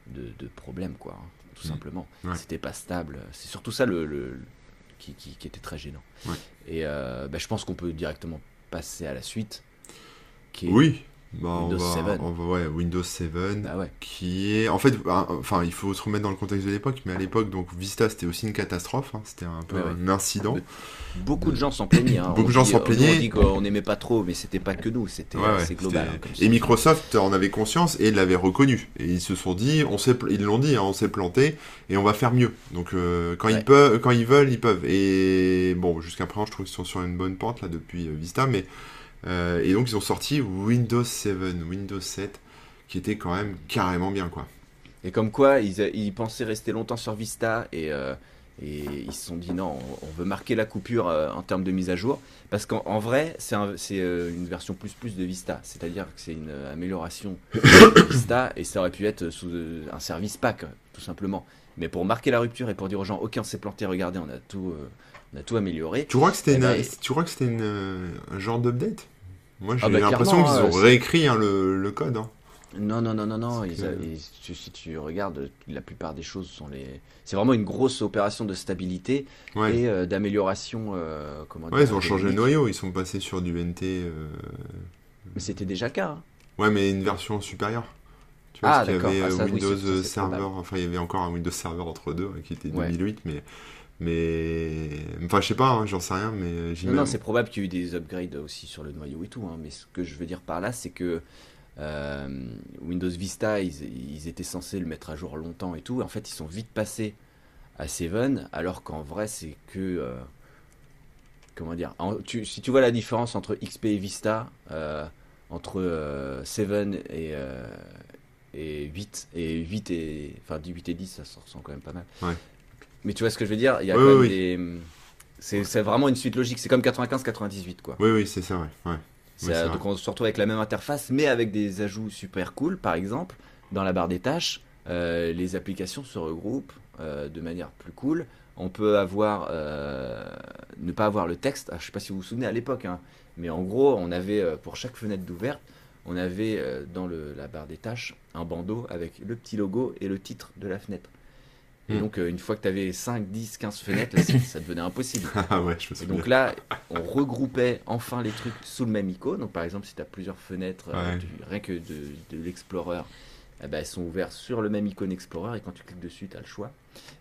Speaker 2: de, de problèmes, quoi. hein, tout simplement.
Speaker 1: Ouais.
Speaker 2: C'était pas stable. C'est surtout ça le, le- qui, qui, qui était très gênant.
Speaker 1: Ouais.
Speaker 2: Et euh, bah, je pense qu'on peut directement passer à la suite. Qui est-
Speaker 1: Oui. Bah, on
Speaker 2: Windows
Speaker 1: va,
Speaker 2: 7.
Speaker 1: on va- ouais, Windows 7.
Speaker 2: Bah ouais.
Speaker 1: qui est en fait enfin il faut se remettre dans le contexte de l'époque mais à l'époque donc Vista c'était aussi une catastrophe hein, c'était un peu
Speaker 2: Ouais,
Speaker 1: un incident
Speaker 2: Beaucoup de gens s'en plaignaient. hein.
Speaker 1: Beaucoup
Speaker 2: On
Speaker 1: de gens s'en plaignaient.
Speaker 2: On dit qu'on n'aimait pas trop, mais c'était pas que nous, c'était global. hein, comme
Speaker 1: et. Microsoft en avait conscience et l'avait reconnu et ils se sont dit on s'est ils l'ont dit hein, on s'est planté et on va faire mieux donc euh, quand ils peuvent quand ils veulent ils peuvent et bon jusqu'à présent je trouve qu'ils sont sur une bonne pente là depuis euh, Vista mais euh, et donc ils ont sorti Windows 7 Windows 7 qui était quand même carrément bien quoi
Speaker 2: Et comme quoi, ils, ils pensaient rester longtemps sur Vista et, euh, et ils se sont dit non, on, on veut marquer la coupure euh, en termes de mise à jour. Parce qu'en en vrai, c'est un- c'est, une version plus plus de Vista. C'est-à-dire que c'est une amélioration de Vista et ça aurait pu être sous un service pack, tout simplement. Mais pour marquer la rupture et pour dire aux gens, ok, on s'est planté, regardez, on a tout, on a tout amélioré.
Speaker 1: Tu crois que c'était
Speaker 2: Eh
Speaker 1: une-
Speaker 2: ben,
Speaker 1: tu crois que c'était une, un genre d'update? Moi j'ai
Speaker 2: Ah bah,
Speaker 1: l'impression qu'ils ont
Speaker 2: hein,
Speaker 1: réécrit hein, le, le code. hein.
Speaker 2: Non, non, non, non, non.
Speaker 1: C'est
Speaker 2: ils
Speaker 1: que-
Speaker 2: a- ils- si, si tu regardes, la plupart des choses sont les. C'est vraiment une grosse opération de stabilité
Speaker 1: Ouais.
Speaker 2: et euh, d'amélioration. euh, comment
Speaker 1: Ouais, ils ont changé le noyau, ils sont passés sur du NT. euh,
Speaker 2: Mais c'était déjà le cas. hein.
Speaker 1: Ouais, mais une version supérieure. Tu vois,
Speaker 2: Ah,
Speaker 1: parce qu'il y avait
Speaker 2: Ah,
Speaker 1: euh,
Speaker 2: ça, oui,
Speaker 1: Windows Server,
Speaker 2: probable.
Speaker 1: enfin il y avait encore un Windows Server entre deux hein, qui était
Speaker 2: Ouais.
Speaker 1: 2008, mais mais enfin je sais pas, hein, j'en sais rien, mais
Speaker 2: Non, non,
Speaker 1: j'imagine.
Speaker 2: c'est probable qu'il y ait eu des upgrades aussi sur le noyau et tout. hein, Mais ce que je veux dire par là, c'est que euh, Windows Vista, ils, ils étaient censés le mettre à jour longtemps et tout. En fait, ils sont vite passés à 7, alors qu'en vrai, c'est que. euh, comment dire en- tu- Si tu vois la différence entre XP et Vista, euh, entre euh, 7 et, euh, et 8. Et 8 et. Enfin, du 8 et 10, ça se ressent quand même pas mal.
Speaker 1: Ouais.
Speaker 2: Mais tu vois ce que je veux dire Il y a
Speaker 1: Oui,
Speaker 2: quand même
Speaker 1: oui,
Speaker 2: des. C'est vraiment une suite logique. C'est comme 95-98, quoi.
Speaker 1: Oui, oui, c'est ça, ouais. ouais.
Speaker 2: C'est,
Speaker 1: Oui,
Speaker 2: euh, donc on se retrouve avec la même interface, mais avec des ajouts super cool. Par exemple, dans la barre des tâches, euh, les applications se regroupent euh, de manière plus cool. On peut avoir, euh, ne pas avoir le texte. Ah, je sais pas si vous vous souvenez à l'époque, hein, mais en gros, on avait pour chaque fenêtre d'ouverte, on avait dans le- la barre des tâches un bandeau avec le petit logo et le titre de la fenêtre. Et
Speaker 1: Hmm.
Speaker 2: donc, euh, une fois que tu avais 5, 10, 15 fenêtres, là, ça- devenait impossible.
Speaker 1: Ah ouais, je me
Speaker 2: Et donc là, on regroupait enfin les trucs sous le même icône. Donc par exemple, si tu as plusieurs fenêtres, euh,
Speaker 1: Ouais.
Speaker 2: du- rien que de, de l'Explorer, eh ben, elles sont ouvertes sur le même icône Explorer et quand tu cliques dessus, tu as le choix.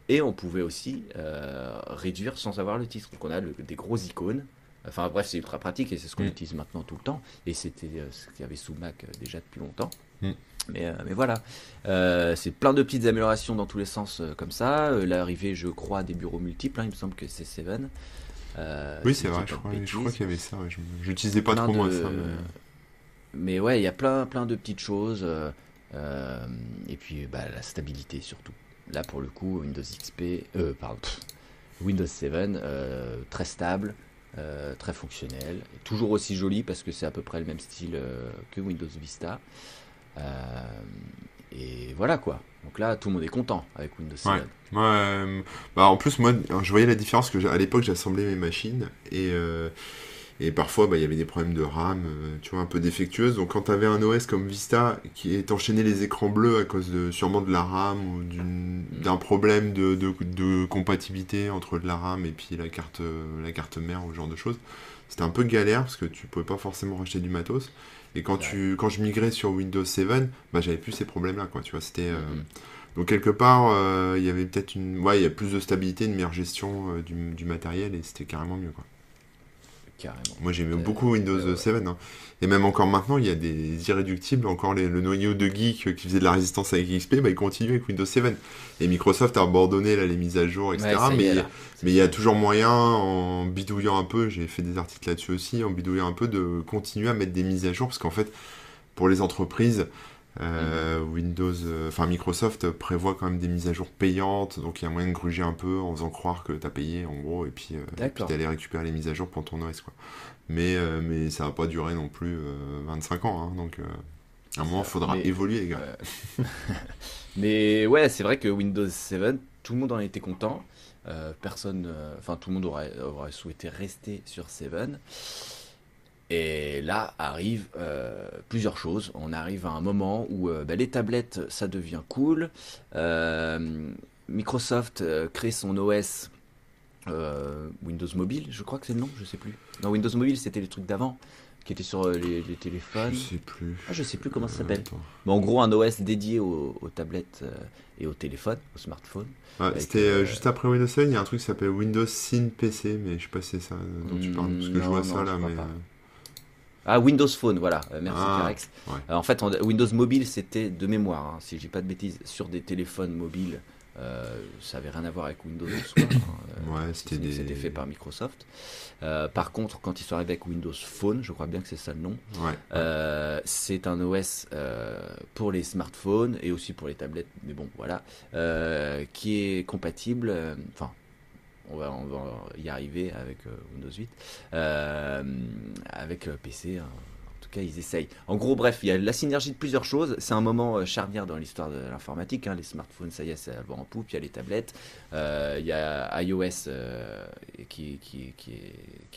Speaker 2: Et on pouvait aussi euh, réduire sans avoir le titre. Donc on a le- des gros icônes. Enfin bref, c'est ultra pratique et c'est ce qu'on
Speaker 1: Mm.
Speaker 2: utilise maintenant tout le temps. Et c'était euh, ce qu'il y avait sous Mac euh, déjà depuis longtemps.
Speaker 1: Mm.
Speaker 2: Mais, euh, mais voilà, Euh, c'est plein de petites améliorations dans tous les sens euh, comme ça. L'arrivée, je crois, des bureaux multiples, hein, il me semble que c'est Seven.
Speaker 1: Oui, c'est vrai, je crois, je
Speaker 2: bêtises.
Speaker 1: crois qu'il y avait ça. ouais, je J'utilisais pas
Speaker 2: Plein
Speaker 1: trop moi ça. mais-
Speaker 2: Mais ouais, il y a plein, plein de petites choses. et puis bah, la stabilité surtout. Là pour le coup, Windows XP, pardon, pff, Windows 7, euh, très stable, très fonctionnel, toujours aussi joli parce que c'est à peu près le même style que Windows Vista. Euh, et voilà quoi. Donc là, tout le monde est content avec Windows 7.
Speaker 1: Ouais. Bah en plus, moi, je voyais la différence que à l'époque, j'assemblais mes machines et, euh, et parfois, bah, il y avait des problèmes de RAM, euh, tu vois, un peu défectueuses. Donc, quand tu avais un OS comme Vista qui est enchaîné les écrans bleus à cause de sûrement de la RAM ou d'un problème de, de, compatibilité entre de la RAM et puis la carte, la carte mère ou ce genre de choses, c'était un peu galère parce que tu pouvais pas forcément racheter du matos. Et quand, tu, quand je migrais sur Windows 7, bah, j'avais plus ces problèmes-là, quoi. Tu vois, c'était. euh,
Speaker 2: Mhm.
Speaker 1: donc quelque part, euh, il y avait peut-être une, ouais, il y a plus de stabilité, une meilleure gestion euh, du, du matériel et c'était carrément mieux quoi.
Speaker 2: Carrément.
Speaker 1: Moi j'aimais
Speaker 2: Euh,
Speaker 1: beaucoup Windows
Speaker 2: ouais, ouais.
Speaker 1: 7 hein. et même encore maintenant il y a des irréductibles, encore les- le noyau de geek qui faisait de la résistance avec XP, bah il continue avec Windows 7 et Microsoft a abandonné là les mises à jour etc.
Speaker 2: Ouais, là.
Speaker 1: mais il y a toujours moyen en bidouillant un peu, j'ai fait des articles là-dessus aussi, en bidouillant un peu de continuer à mettre des mises à jour parce qu'en fait pour les entreprises euh, Windows, euh, enfin Microsoft prévoit quand même des mises à jour payantes, donc il y a moyen de gruger un peu en faisant croire que t'as payé en gros, et puis, euh, puis d'aller récupérer les mises à jour pour ton OS quoi. Mais, euh, mais ça va pas durer non plus euh, 25 ans, hein, donc à un moment il faudra
Speaker 2: Mais-
Speaker 1: évoluer les gars.
Speaker 2: Mais ouais, c'est vrai que Windows 7, tout le monde en était content. Personne, enfin tout le monde aurait, aurait souhaité rester sur 7. Et là arrivent euh, plusieurs choses. On arrive à un moment où euh, bah, les tablettes, ça devient cool. Euh, Microsoft crée son OS Windows Mobile, je crois que c'est le nom, je sais plus. Non, Windows Mobile, c'était les trucs d'avant, qui étaient sur les, les téléphones.
Speaker 1: Je sais plus.
Speaker 2: Ah, je sais plus comment ça s'appelle. Mais en gros, un OS dédié aux, aux tablettes et aux téléphones, aux smartphones.
Speaker 1: Ouais, C'était juste après Windows 7, il y a un truc qui s'appelle Windows Syn PC, mais je sais pas si c'est ça dont tu parles, parce que je vois
Speaker 2: non,
Speaker 1: ça là, mais.
Speaker 2: pas. Ah, Windows Phone, voilà. Euh, merci,
Speaker 1: Ah,
Speaker 2: Carex.
Speaker 1: ouais.
Speaker 2: Euh, en fait, Windows Mobile, c'était de mémoire, hein, si je dis pas de bêtises, sur des téléphones mobiles. euh, ça avait rien à voir avec Windows hein,
Speaker 1: Ouais, c'était des.
Speaker 2: Fait par Microsoft. Par contre, quand ils sont arrivés avec Windows Phone, je crois bien que c'est ça le nom,
Speaker 1: Ouais.
Speaker 2: C'est un OS pour les smartphones et aussi pour les tablettes, mais bon, voilà, qui est compatible. Enfin, on, va, va y arriver avec euh, Windows 8, euh, avec euh, PC. hein. En tout cas, ils essayent. En gros, bref, il y a la synergie de plusieurs choses. C'est un moment charnière dans l'histoire de l'informatique. hein. Les smartphones, ça y est, à vent en poupe. Il y a les tablettes. Il y a iOS qui,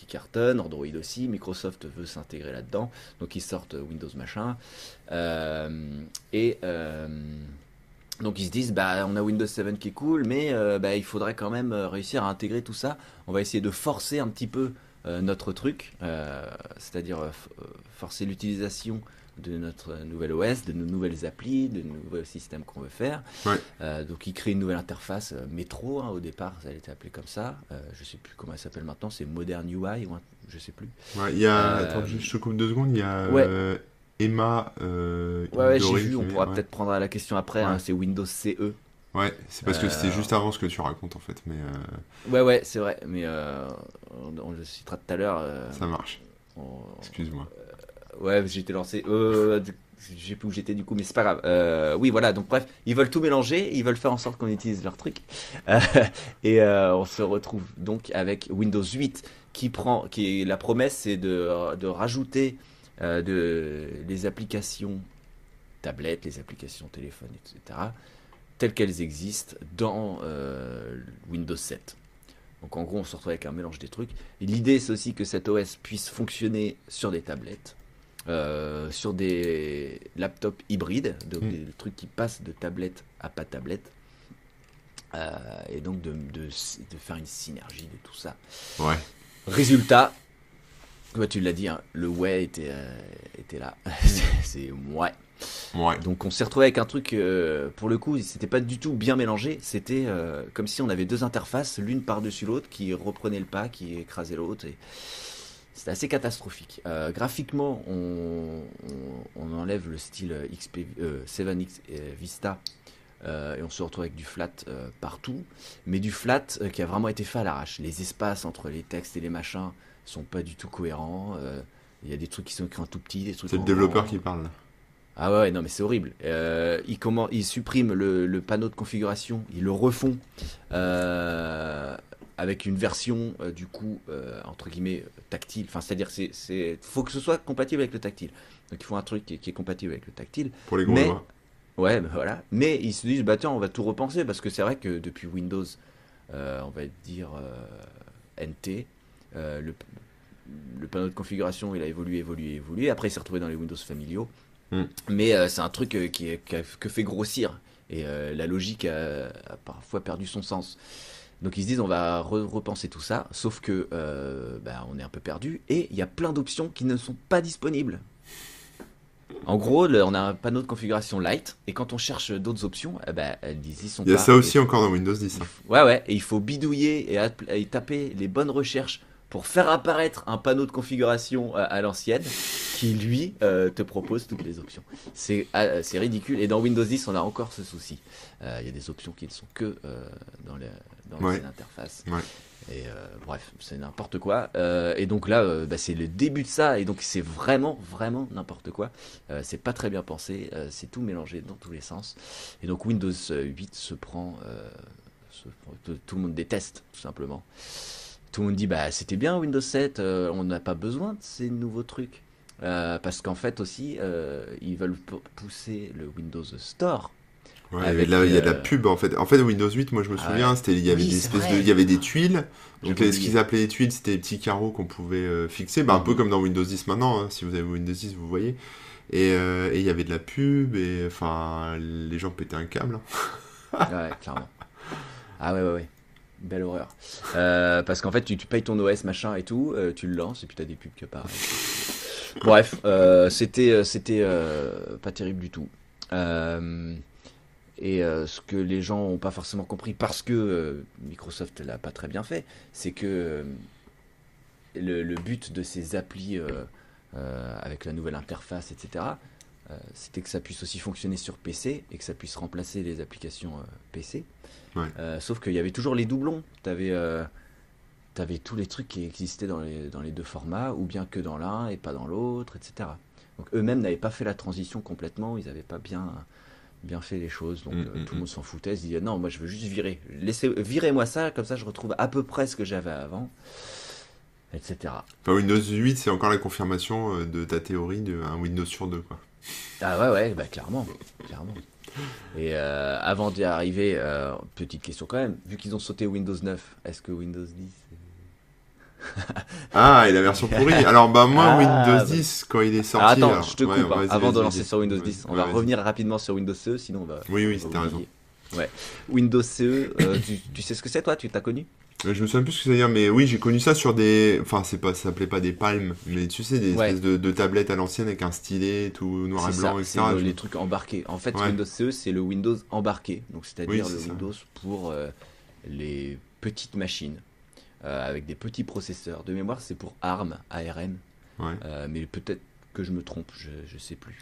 Speaker 2: cartonne, Android aussi. Microsoft veut s'intégrer là-dedans. Donc ils sortent Windows machin. Euh, et donc ils se disent, bah, on a Windows 7 qui est cool, mais euh, bah, il faudrait quand même euh, réussir à intégrer tout ça. On va essayer de forcer un petit peu euh, notre truc, euh, c'est-à-dire forcer l'utilisation de notre nouvelle OS, de nos nouvelles applis, de nouveaux systèmes qu'on veut faire.
Speaker 1: Ouais.
Speaker 2: Donc ils créent une nouvelle interface métro, hein, au départ ça a été appelé comme ça. Je sais plus comment elle s'appelle maintenant, c'est Modern UI ou un- je sais plus.
Speaker 1: Ouais, il y a. Attends, je te coupe deux secondes. Il y a
Speaker 2: Ouais.
Speaker 1: Emma. Euh,
Speaker 2: Ouais, ouais j'ai vu, on pourra
Speaker 1: ouais.
Speaker 2: peut-être prendre la question après, hein, c'est Windows CE.
Speaker 1: Ouais, c'est parce que c'était
Speaker 2: Euh,
Speaker 1: juste avant ce que tu racontes en fait, mais euh,
Speaker 2: Ouais, ouais, c'est vrai, mais on, on le citera tout à l'heure.
Speaker 1: ça marche.
Speaker 2: on-
Speaker 1: Excuse-moi.
Speaker 2: Ouais, j'ai été lancé. Euh, je sais plus où j'étais du coup, mais c'est pas grave. Euh, oui, voilà. Donc bref, ils veulent tout mélanger, ils veulent faire en sorte qu'on utilise leur truc, Euh, et euh, on se retrouve donc avec Windows 8 qui prend, qui est la promesse, c'est de, de rajouter euh, de les applications tablettes, les applications téléphone, etc. telles qu'elles existent dans euh, Windows 7. Donc en gros, on se retrouve avec un mélange des trucs. L'idée, c'est aussi que cet OS puisse fonctionner sur des tablettes, euh, sur des laptops hybrides, donc
Speaker 1: Mm.
Speaker 2: des trucs qui passent de tablette à pas tablette. Euh, et donc de, de, de faire une synergie de tout ça.
Speaker 1: Ouais.
Speaker 2: Résultat, tu l'as dit, hein, le ouais était, euh, était là. C'est- c'est ouais.
Speaker 1: Ouais.
Speaker 2: Donc on s'est retrouvé avec un truc, euh, pour le coup, c'était pas du tout bien mélangé. C'était euh, comme si on avait deux interfaces, l'une par-dessus l'autre, qui reprenaient le pas, qui écrasaient l'autre. Et... C'était assez catastrophique. Graphiquement, on, on, on enlève le style XP, euh, 7X euh, Vista euh, et on se retrouve avec du flat euh, partout, mais du flat euh, qui a vraiment été fait à l'arrache. Les espaces entre les textes et les machins sont pas du tout cohérents. euh, Il y a des trucs qui sont écrits en tout petit, des trucs
Speaker 1: C'est le développeur qui parle.
Speaker 2: Ah ouais, non mais c'est horrible. Euh, ils, comment, ils suppriment le, le panneau de configuration, ils le refont euh, avec une version euh, du coup entre guillemets tactile. Enfin, c'est-à-dire c'est, c'est, faut que ce soit compatible avec le tactile. Donc il faut un truc qui est, qui est compatible avec le tactile.
Speaker 1: Pour les gros
Speaker 2: Mais-
Speaker 1: doigts.
Speaker 2: Ouais, bah voilà. Mais ils se disent bah tiens, on va tout repenser parce que c'est vrai que depuis Windows, on va dire NT, euh, le, le panneau de configuration il a évolué, évolué, évolué. Après il s'est retrouvé dans les Windows familiaux.
Speaker 1: Mm.
Speaker 2: Mais euh, c'est un truc euh, qui, que fait grossir. Et la logique a, a parfois perdu son sens. Donc ils se disent on va re- repenser tout ça, sauf que bah, on est un peu perdu et il y a plein d'options qui ne sont pas disponibles. En gros, le- on a un panneau de configuration light et quand on cherche d'autres options, eh ben, elles disent ils sont
Speaker 1: Il y a
Speaker 2: pas.
Speaker 1: ça aussi
Speaker 2: Et-
Speaker 1: encore dans Windows 10. hein.
Speaker 2: Ouais ouais, et il faut bidouiller et taper les bonnes recherches pour faire apparaître un panneau de configuration euh, à l'ancienne qui lui euh, te propose toutes les options. C'est c'est ridicule et dans Windows 10 on a encore ce souci. Euh, Il y a des options qui ne sont que euh, dans dans
Speaker 1: Ouais.
Speaker 2: l'interface.
Speaker 1: Ouais.
Speaker 2: Et euh, bref, c'est n'importe quoi. Euh, et donc là, euh, bah, c'est le début de ça. Et donc c'est vraiment, vraiment n'importe quoi. Euh, c'est pas très bien pensé. euh, c'est tout mélangé dans tous les sens. Et donc Windows 8 se prend, euh, se prend- tout, tout le monde déteste tout simplement. Tout le monde dit bah c'était bien Windows 7. euh, on n'a pas besoin de ces nouveaux trucs. Euh, parce qu'en fait aussi, euh, ils veulent pou- pousser le Windows Store.
Speaker 1: Ouais, il y
Speaker 2: Avec,
Speaker 1: il a de la pub en fait. En fait, Windows 8, moi je me
Speaker 2: Ah
Speaker 1: souviens, c'était il y avait
Speaker 2: Oui,
Speaker 1: des
Speaker 2: c'est
Speaker 1: espèces
Speaker 2: vrai.
Speaker 1: de, il y avait des tuiles. Donc les- ce qu'ils appelaient les tuiles, c'était des petits carreaux qu'on pouvait fixer, bah, un peu
Speaker 2: Mhm.
Speaker 1: comme dans Windows 10 maintenant. hein, si vous avez Windows 10, vous voyez. Et et il y avait de la pub et enfin les gens pétaient un câble. hein.
Speaker 2: Ouais, clairement. Ah ouais, ouais, ouais. Belle horreur. Euh, parce qu'en fait, tu, payes ton OS, machin et tout, euh, tu le lances et puis t'as des pubs que pareil. Bref, euh, c'était pas terrible du tout. Et ce que les gens n'ont pas forcément compris, parce que Microsoft l'a pas très bien fait, c'est que le, but de ces applis avec la nouvelle interface, etc., c'était que ça puisse aussi fonctionner sur PC et que ça puisse remplacer les applications euh, PC.
Speaker 1: Ouais.
Speaker 2: Euh, sauf qu'il y avait toujours les doublons. Tu avais, tous les trucs qui existaient dans les, dans les deux formats, ou bien que dans l'un et pas dans l'autre, etc. Donc eux-mêmes n'avaient pas fait la transition complètement, ils n'avaient pas bien, bien fait les choses. Donc
Speaker 1: Mm,
Speaker 2: euh,
Speaker 1: mm,
Speaker 2: tout le
Speaker 1: mm.
Speaker 2: monde s'en foutait, ils se disaient non, moi je veux juste virer. Laissez, virez-moi ça, comme ça je retrouve à peu près ce que j'avais avant, etc.
Speaker 1: Enfin, Windows 8, c'est encore la confirmation euh, de ta théorie d'un Windows sur deux quoi.
Speaker 2: Ah ouais, ouais, bah clairement, clairement. Et euh, avant d'y arriver, euh, petite question quand même, vu qu'ils ont sauté Windows 9, est-ce que Windows 10
Speaker 1: Ah, et la version pourrie. Alors bah moi
Speaker 2: Ah,
Speaker 1: Windows
Speaker 2: bah.
Speaker 1: 10 quand il est sorti.
Speaker 2: Alors attends,
Speaker 1: alors-
Speaker 2: je te
Speaker 1: ouais,
Speaker 2: coupe, hein, avant de lancer sur Windows
Speaker 1: Ouais,
Speaker 2: 10, on va revenir rapidement sur Windows CE, sinon on va...
Speaker 1: Oui, oui, t'as raison.
Speaker 2: Ouais. Windows CE, euh, tu, tu sais ce que c'est toi? Tu t'as connu?
Speaker 1: Je me souviens plus ce que ça veut dire, mais oui, j'ai connu ça sur des. Enfin, c'est pas, ça s'appelait pas des palmes, mais tu sais, des
Speaker 2: Ouais.
Speaker 1: espèces de, de tablettes à l'ancienne avec un stylet tout noir et blanc,
Speaker 2: ça,
Speaker 1: etc.
Speaker 2: le-
Speaker 1: Je-
Speaker 2: les trucs embarqués. En fait,
Speaker 1: Ouais.
Speaker 2: Windows CE, c'est le Windows embarqué. Donc, c'est-à-dire
Speaker 1: Oui,
Speaker 2: le
Speaker 1: ça.
Speaker 2: Windows pour euh, les petites machines euh, avec des petits processeurs. De mémoire, c'est pour ARM, ARM.
Speaker 1: Ouais.
Speaker 2: Euh, mais peut-être que je me trompe, je ne sais plus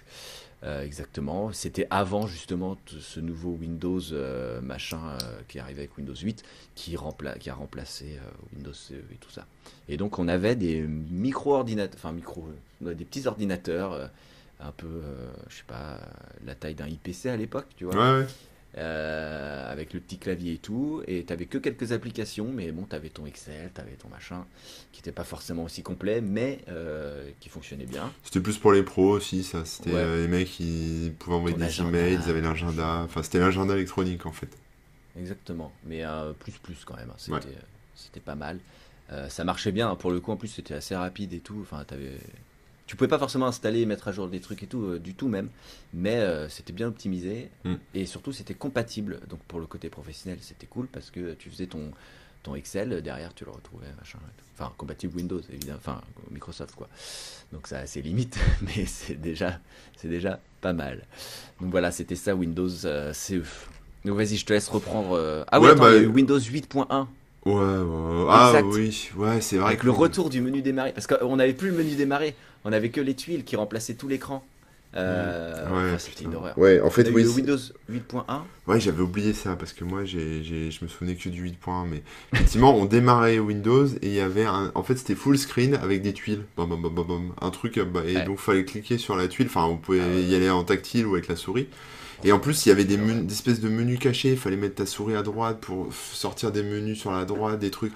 Speaker 2: euh, exactement. C'était avant justement ce nouveau Windows euh, machin euh, qui arrivait avec Windows 8 qui, qui a remplacé Windows et tout ça. Et donc on avait des micro-ordinateurs, enfin micro, des petits ordinateurs un peu, je sais pas, la taille d'un IPC à l'époque, tu vois. Euh, avec le petit clavier et tout, et t'avais que quelques applications, mais bon, t'avais ton Excel, t'avais ton machin, qui n'était pas forcément aussi complet, mais euh, qui fonctionnait bien.
Speaker 1: C'était plus pour les pros aussi, ça. C'était
Speaker 2: Ouais.
Speaker 1: euh, les mecs qui pouvaient envoyer
Speaker 2: Ton
Speaker 1: des
Speaker 2: agenda.
Speaker 1: emails, ils avaient l'agenda. Enfin, c'était l'agenda électronique en fait.
Speaker 2: Exactement, mais plus plus quand même, hein. c'était
Speaker 1: Ouais.
Speaker 2: pas mal. Ça marchait bien, hein. pour le coup, en plus, c'était assez rapide et tout. Enfin, t'avais... Tu pouvais pas forcément installer, mettre à jour des trucs et tout, euh, du tout même, mais euh, c'était bien optimisé
Speaker 1: Mm.
Speaker 2: et surtout c'était compatible. Donc pour le côté professionnel, c'était cool parce que tu faisais ton, ton Excel, euh, derrière tu le retrouvais, machin. et tout. Enfin, compatible Windows, évidemment, enfin Microsoft quoi. Donc ça a ses limites, mais c'est déjà, c'est déjà pas mal. Donc voilà, c'était ça Windows euh, CE. Donc vas-y, je te laisse reprendre. Ah
Speaker 1: Ouais,
Speaker 2: attends,
Speaker 1: bah,
Speaker 2: Windows 8.1
Speaker 1: Ouais, ouais, ouais. Ah oui, ouais, c'est vrai.
Speaker 2: avec
Speaker 1: que-
Speaker 2: le retour du menu démarrer. Parce qu'on n'avait plus le menu démarrer, on avait que les tuiles qui remplaçaient tout l'écran. Euh,
Speaker 1: Ouais,
Speaker 2: enfin, c'était une
Speaker 1: putain.
Speaker 2: horreur.
Speaker 1: Ouais, en fait,
Speaker 2: On a eu
Speaker 1: oui.
Speaker 2: le
Speaker 1: c'est-
Speaker 2: Windows 8.1.
Speaker 1: Ouais, j'avais oublié ça parce que moi, j'ai, j'ai- je me souvenais que du 8.1. Mais effectivement, on démarrait Windows et il y avait un. En fait, c'était full screen avec des tuiles. Bam, bam, bam, bam, bam. Un truc. euh, bah, et
Speaker 2: Ouais.
Speaker 1: donc, fallait cliquer sur la tuile. Enfin, on pouvait
Speaker 2: Ah ouais.
Speaker 1: y aller en tactile ou avec la souris. Et en plus, il y avait des, men- des espèces de menus cachés. Il fallait mettre ta souris à droite pour sortir des menus sur la droite, des trucs.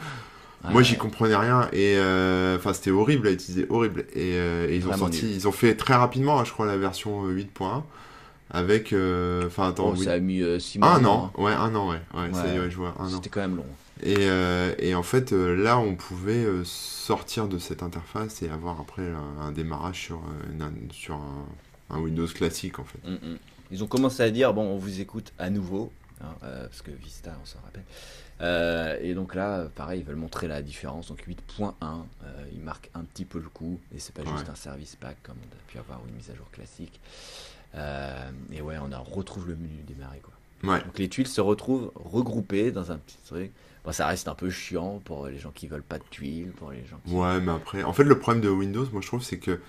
Speaker 1: Moi, j'y comprenais rien et euh, enfin c'était horrible à utiliser, horrible. Et, euh, et ils ont sorti, ils ont fait très rapidement, hein, je crois, la version euh, 8.1 avec, euh, enfin attends,
Speaker 2: Oh,
Speaker 1: oui.
Speaker 2: ça a mis 6 mois.
Speaker 1: un
Speaker 2: hein.
Speaker 1: an, ouais, un an, ouais, ouais, ça y est,
Speaker 2: Ouais.
Speaker 1: ouais, je vois, un an.
Speaker 2: C'était quand même long.
Speaker 1: Et, et en fait, là, on pouvait sortir de cette interface et avoir après un, un démarrage sur, une- un- sur un, un Windows classique, en fait.
Speaker 2: Mm, mm. Ils ont commencé à dire bon, on vous écoute à nouveau, hein, parce que Vista, on s'en rappelle. Euh, et donc là, pareil, ils veulent montrer la différence. Donc 8.1, euh, ils marquent un petit peu le coup, et c'est pas juste un service pack comme on a pu avoir ou une mise à jour classique. Euh, et ouais, on a, retrouve le menu démarrer quoi.
Speaker 1: Ouais.
Speaker 2: Donc les tuiles se retrouvent regroupées dans un petit truc. Bon, ça reste un peu chiant pour les gens qui veulent pas de tuiles, pour les gens qui.
Speaker 1: Ouais, mais après, en fait, le problème de Windows, moi, je trouve, c'est que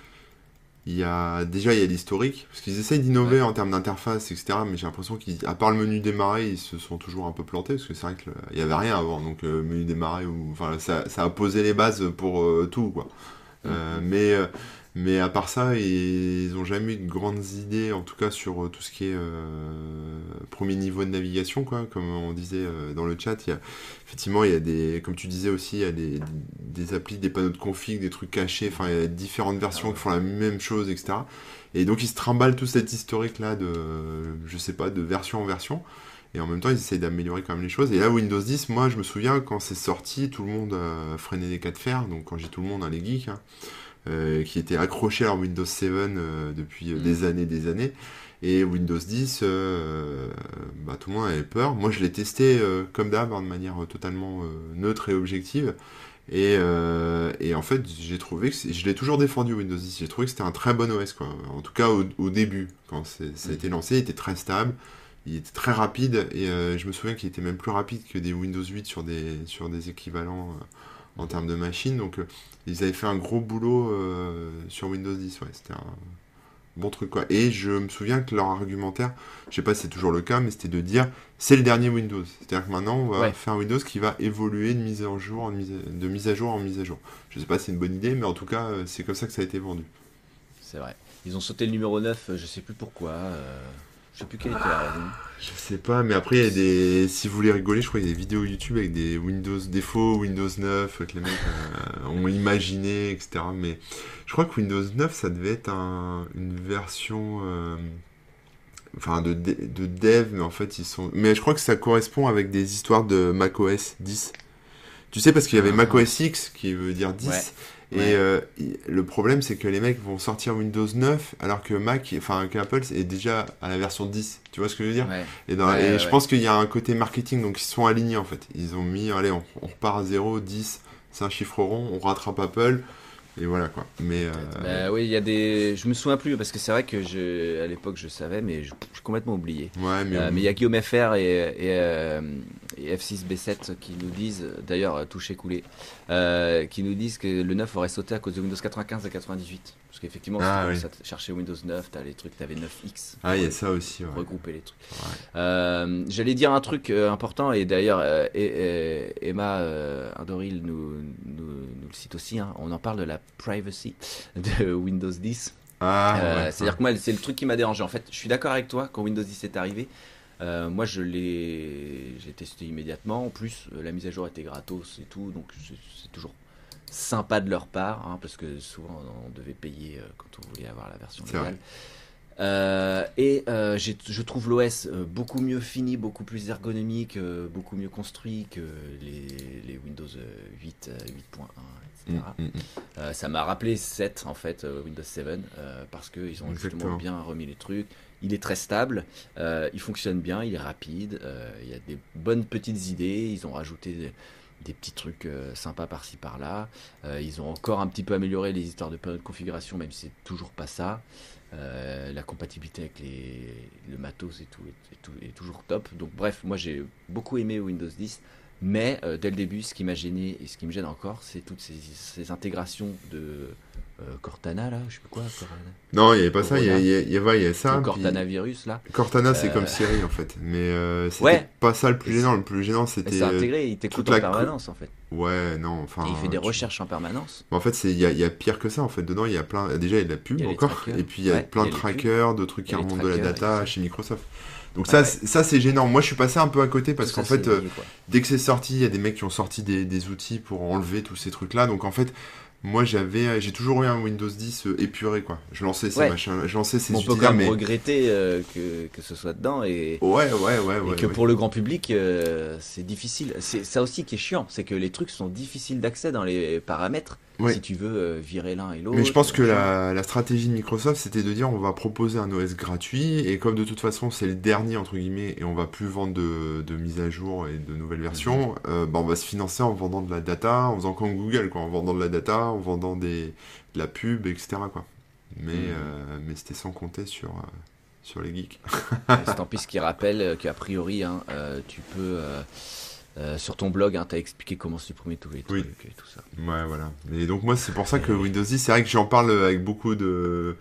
Speaker 1: il y a déjà il y a l'historique, parce qu'ils essayent d'innover
Speaker 2: Ouais.
Speaker 1: en termes d'interface, etc. Mais j'ai l'impression qu'à part le menu démarrer, ils se sont toujours un peu plantés, parce que c'est vrai qu'il y avait rien avant, donc euh, menu démarrer, ou enfin, ça, ça a posé les bases pour euh, tout, quoi. Euh, mais, euh, mais à part ça, ils ont jamais eu de grandes idées, en tout cas sur euh, tout ce qui est euh, premier niveau de navigation, quoi. Comme on disait euh, dans le chat, il y a, effectivement, il y a des, comme tu disais aussi, il y a des, des applis, des panneaux de config, des trucs cachés, enfin, il y a différentes versions qui font la même chose, etc. Et donc, ils se trimballent tout cet historique-là de, je sais pas, de version en version. Et en même temps, ils essayent d'améliorer quand même les choses. Et là, Windows 10, moi, je me souviens, quand c'est sorti, tout le monde euh, freinait des cas de fer. Donc, quand j'ai tout le monde, hein, les geeks, hein, euh, qui étaient accrochés à leur Windows 7 euh, depuis euh,
Speaker 2: Mm.
Speaker 1: des années, des années. Et Windows 10, euh, bah, tout le monde avait peur. Moi, je l'ai testé comme d'hab, hein, de manière totalement neutre et objective. Et, et en fait, j'ai trouvé que je l'ai toujours défendu Windows 10. J'ai trouvé que c'était un très bon OS, quoi. En tout cas, au, au début, quand ça a été lancé, il était très stable, il était très rapide. Et euh, je me souviens qu'il était même plus rapide que des Windows 8 sur des, sur des équivalents euh, en termes de machines. Donc, euh, ils avaient fait un gros boulot euh, sur Windows 10. Ouais, c'était un bon truc, quoi. Et je me souviens que leur argumentaire, je sais pas si c'est toujours le cas, mais c'était de dire c'est le dernier Windows. C'est-à-dire que maintenant, on va
Speaker 2: Ouais.
Speaker 1: faire un Windows qui va évoluer de mise en jour, en mise, de mise à jour en mise à jour. Je sais pas si c'est une bonne idée, mais en tout cas, euh, c'est comme ça que ça a été vendu.
Speaker 2: C'est vrai. Ils ont sauté le numéro 9, euh, je sais plus pourquoi. euh, je sais plus quelle était la raison.
Speaker 1: Je sais pas, mais après, il y a des. Si vous voulez rigoler, je crois qu'il y a des vidéos YouTube avec des Windows défauts, Windows 9, que les mecs euh, ont imaginé, etc. Mais je crois que Windows 9, ça devait être un- une version. euh, Enfin, de, de, de dev, mais en fait, ils sont. Mais je crois que ça correspond avec des histoires de macOS 10. Tu sais, parce qu'il y avait
Speaker 2: Ah.
Speaker 1: macOS X, qui veut dire 10.
Speaker 2: Ouais.
Speaker 1: Et
Speaker 2: Ouais.
Speaker 1: euh, le problème, c'est que les mecs vont sortir Windows 9, alors que Mac, enfin, qu'Apple est déjà à la version 10. Tu vois ce que je veux dire?
Speaker 2: Ouais.
Speaker 1: et, dans-
Speaker 2: Ouais,
Speaker 1: et
Speaker 2: ouais,
Speaker 1: je pense qu'il y a un côté marketing, donc ils se sont alignés en fait. Ils ont mis, allez, on, on repart à 0, 10, c'est un chiffre rond, on rattrape Apple, et voilà quoi. Mais euh,
Speaker 2: Bah oui, il y a des. Je me souviens plus parce que c'est vrai que je, à l'époque je savais, mais je- j'ai complètement oublié.
Speaker 1: ouais, mais,
Speaker 2: Euh, il y a Guillaume FR et, et, euh, et F6B7 qui nous disent, d'ailleurs euh, touché coulé, qui nous disent que le 9 aurait sauté à cause de Windows 95 et 98. Parce qu'effectivement,
Speaker 1: Ah,
Speaker 2: si
Speaker 1: oui.
Speaker 2: chercher Windows 9, t'as les trucs, t'avais 9X.
Speaker 1: ah, il y a ça aussi. Ouais.
Speaker 2: regrouper les trucs.
Speaker 1: Ouais.
Speaker 2: Euh, J'allais dire un truc euh, important et d'ailleurs euh, Emma Indoril nous, nous, nous le cite aussi. hein. on en parle de la privacy de Windows 10
Speaker 1: Ah, ouais,
Speaker 2: C'est-à-dire que moi, c'est le truc qui m'a dérangé. En fait, je suis d'accord avec toi, quand Windows 10 est arrivé, euh, moi, je l'ai j'ai testé immédiatement. En plus, la mise à jour était gratos et tout, donc c'est toujours sympa de leur part, hein, parce que souvent, on devait payer euh, quand on voulait avoir la version légale. Euh, et euh, je trouve l'OS beaucoup mieux fini, beaucoup plus ergonomique, euh, beaucoup mieux construit que les, les Windows euh, 8, euh, 8.1, etc.
Speaker 1: Mm, mm, mm.
Speaker 2: Euh, ça m'a rappelé 7 en fait, Windows 7, euh, parce qu'ils ont
Speaker 1: Exactement.
Speaker 2: justement bien remis les trucs. Il est très stable, il fonctionne bien, il est rapide, il y a des bonnes petites idées, ils ont rajouté des, petits trucs euh, sympas par-ci par-là. Euh, ils ont encore un petit peu amélioré les histoires de période de configuration, même si c'est toujours pas ça. Euh, la compatibilité avec les, le matos et tout est, toujours top. Donc bref, moi j'ai beaucoup aimé Windows 10. Mais dès le début, ce qui m'a gêné et ce qui me gêne encore, c'est toutes ces, intégrations de Cortana, là, je sais plus quoi, Cortana,
Speaker 1: Non, il n'y avait pas ça, il y, y a- il y a- ouais, il y a ça.
Speaker 2: Le
Speaker 1: puis-
Speaker 2: Cortana virus, là.
Speaker 1: Cortana, c'est
Speaker 2: Euh,
Speaker 1: comme Siri en fait. Mais euh, c'était
Speaker 2: Ouais.
Speaker 1: pas ça le plus gênant. Le plus gênant, c'était.
Speaker 2: c'est
Speaker 1: euh,
Speaker 2: intégré, il t'écoute en permanence, en fait.
Speaker 1: Ouais, non, enfin.
Speaker 2: et il fait des
Speaker 1: tu-
Speaker 2: recherches en permanence.
Speaker 1: En fait, il y, a- il y a pire que ça. En fait, dedans, il y a plein. Déjà, il y a de la pub encore, et puis il y a
Speaker 2: Ouais,
Speaker 1: plein de trackers, de trucs qui remontent de la data chez Microsoft. Donc ça,
Speaker 2: ouais.
Speaker 1: ça c'est gênant. Moi, je suis passé un peu à côté parce qu'en fait, euh, dès que c'est sorti, il y a des mecs qui ont sorti des, des outils pour enlever tous ces trucs-là. Donc en fait, moi, j'avais, j'ai toujours eu un Windows 10 euh, épuré, quoi. Je lançais ces
Speaker 2: Ouais.
Speaker 1: machins, je lançais ces
Speaker 2: on peut quand même
Speaker 1: mais
Speaker 2: regretter euh, que, que ce soit dedans et,
Speaker 1: ouais, ouais, ouais,
Speaker 2: et
Speaker 1: ouais.
Speaker 2: que
Speaker 1: ouais.
Speaker 2: pour le grand public, euh, c'est difficile. C'est ça aussi qui est chiant, c'est que les trucs sont difficiles d'accès dans les paramètres
Speaker 1: Oui.
Speaker 2: si tu veux euh, virer l'un et l'autre.
Speaker 1: Mais je pense que
Speaker 2: machin.
Speaker 1: la, la stratégie de Microsoft, c'était de dire on va proposer un OS gratuit, et comme de toute façon c'est le dernier, entre guillemets, et on va plus vendre de, de mises à jour et de nouvelles versions, euh, bah, on va se financer en vendant de la data, en faisant comme Google, quoi, en vendant de la data, en vendant des, de la pub, etc. Quoi. Mais,
Speaker 2: Mhm.
Speaker 1: euh, mais c'était sans compter sur, euh, sur les geeks.
Speaker 2: Et Stampis qui rappelle euh, qu'a priori, hein, euh, tu peux. Euh, sur ton blog, hein, tu as expliqué comment supprimer tous les
Speaker 1: Oui.
Speaker 2: trucs et tout ça.
Speaker 1: Ouais, voilà. Et donc moi, c'est pour ça que Windows 10, c'est vrai que j'en parle avec beaucoup de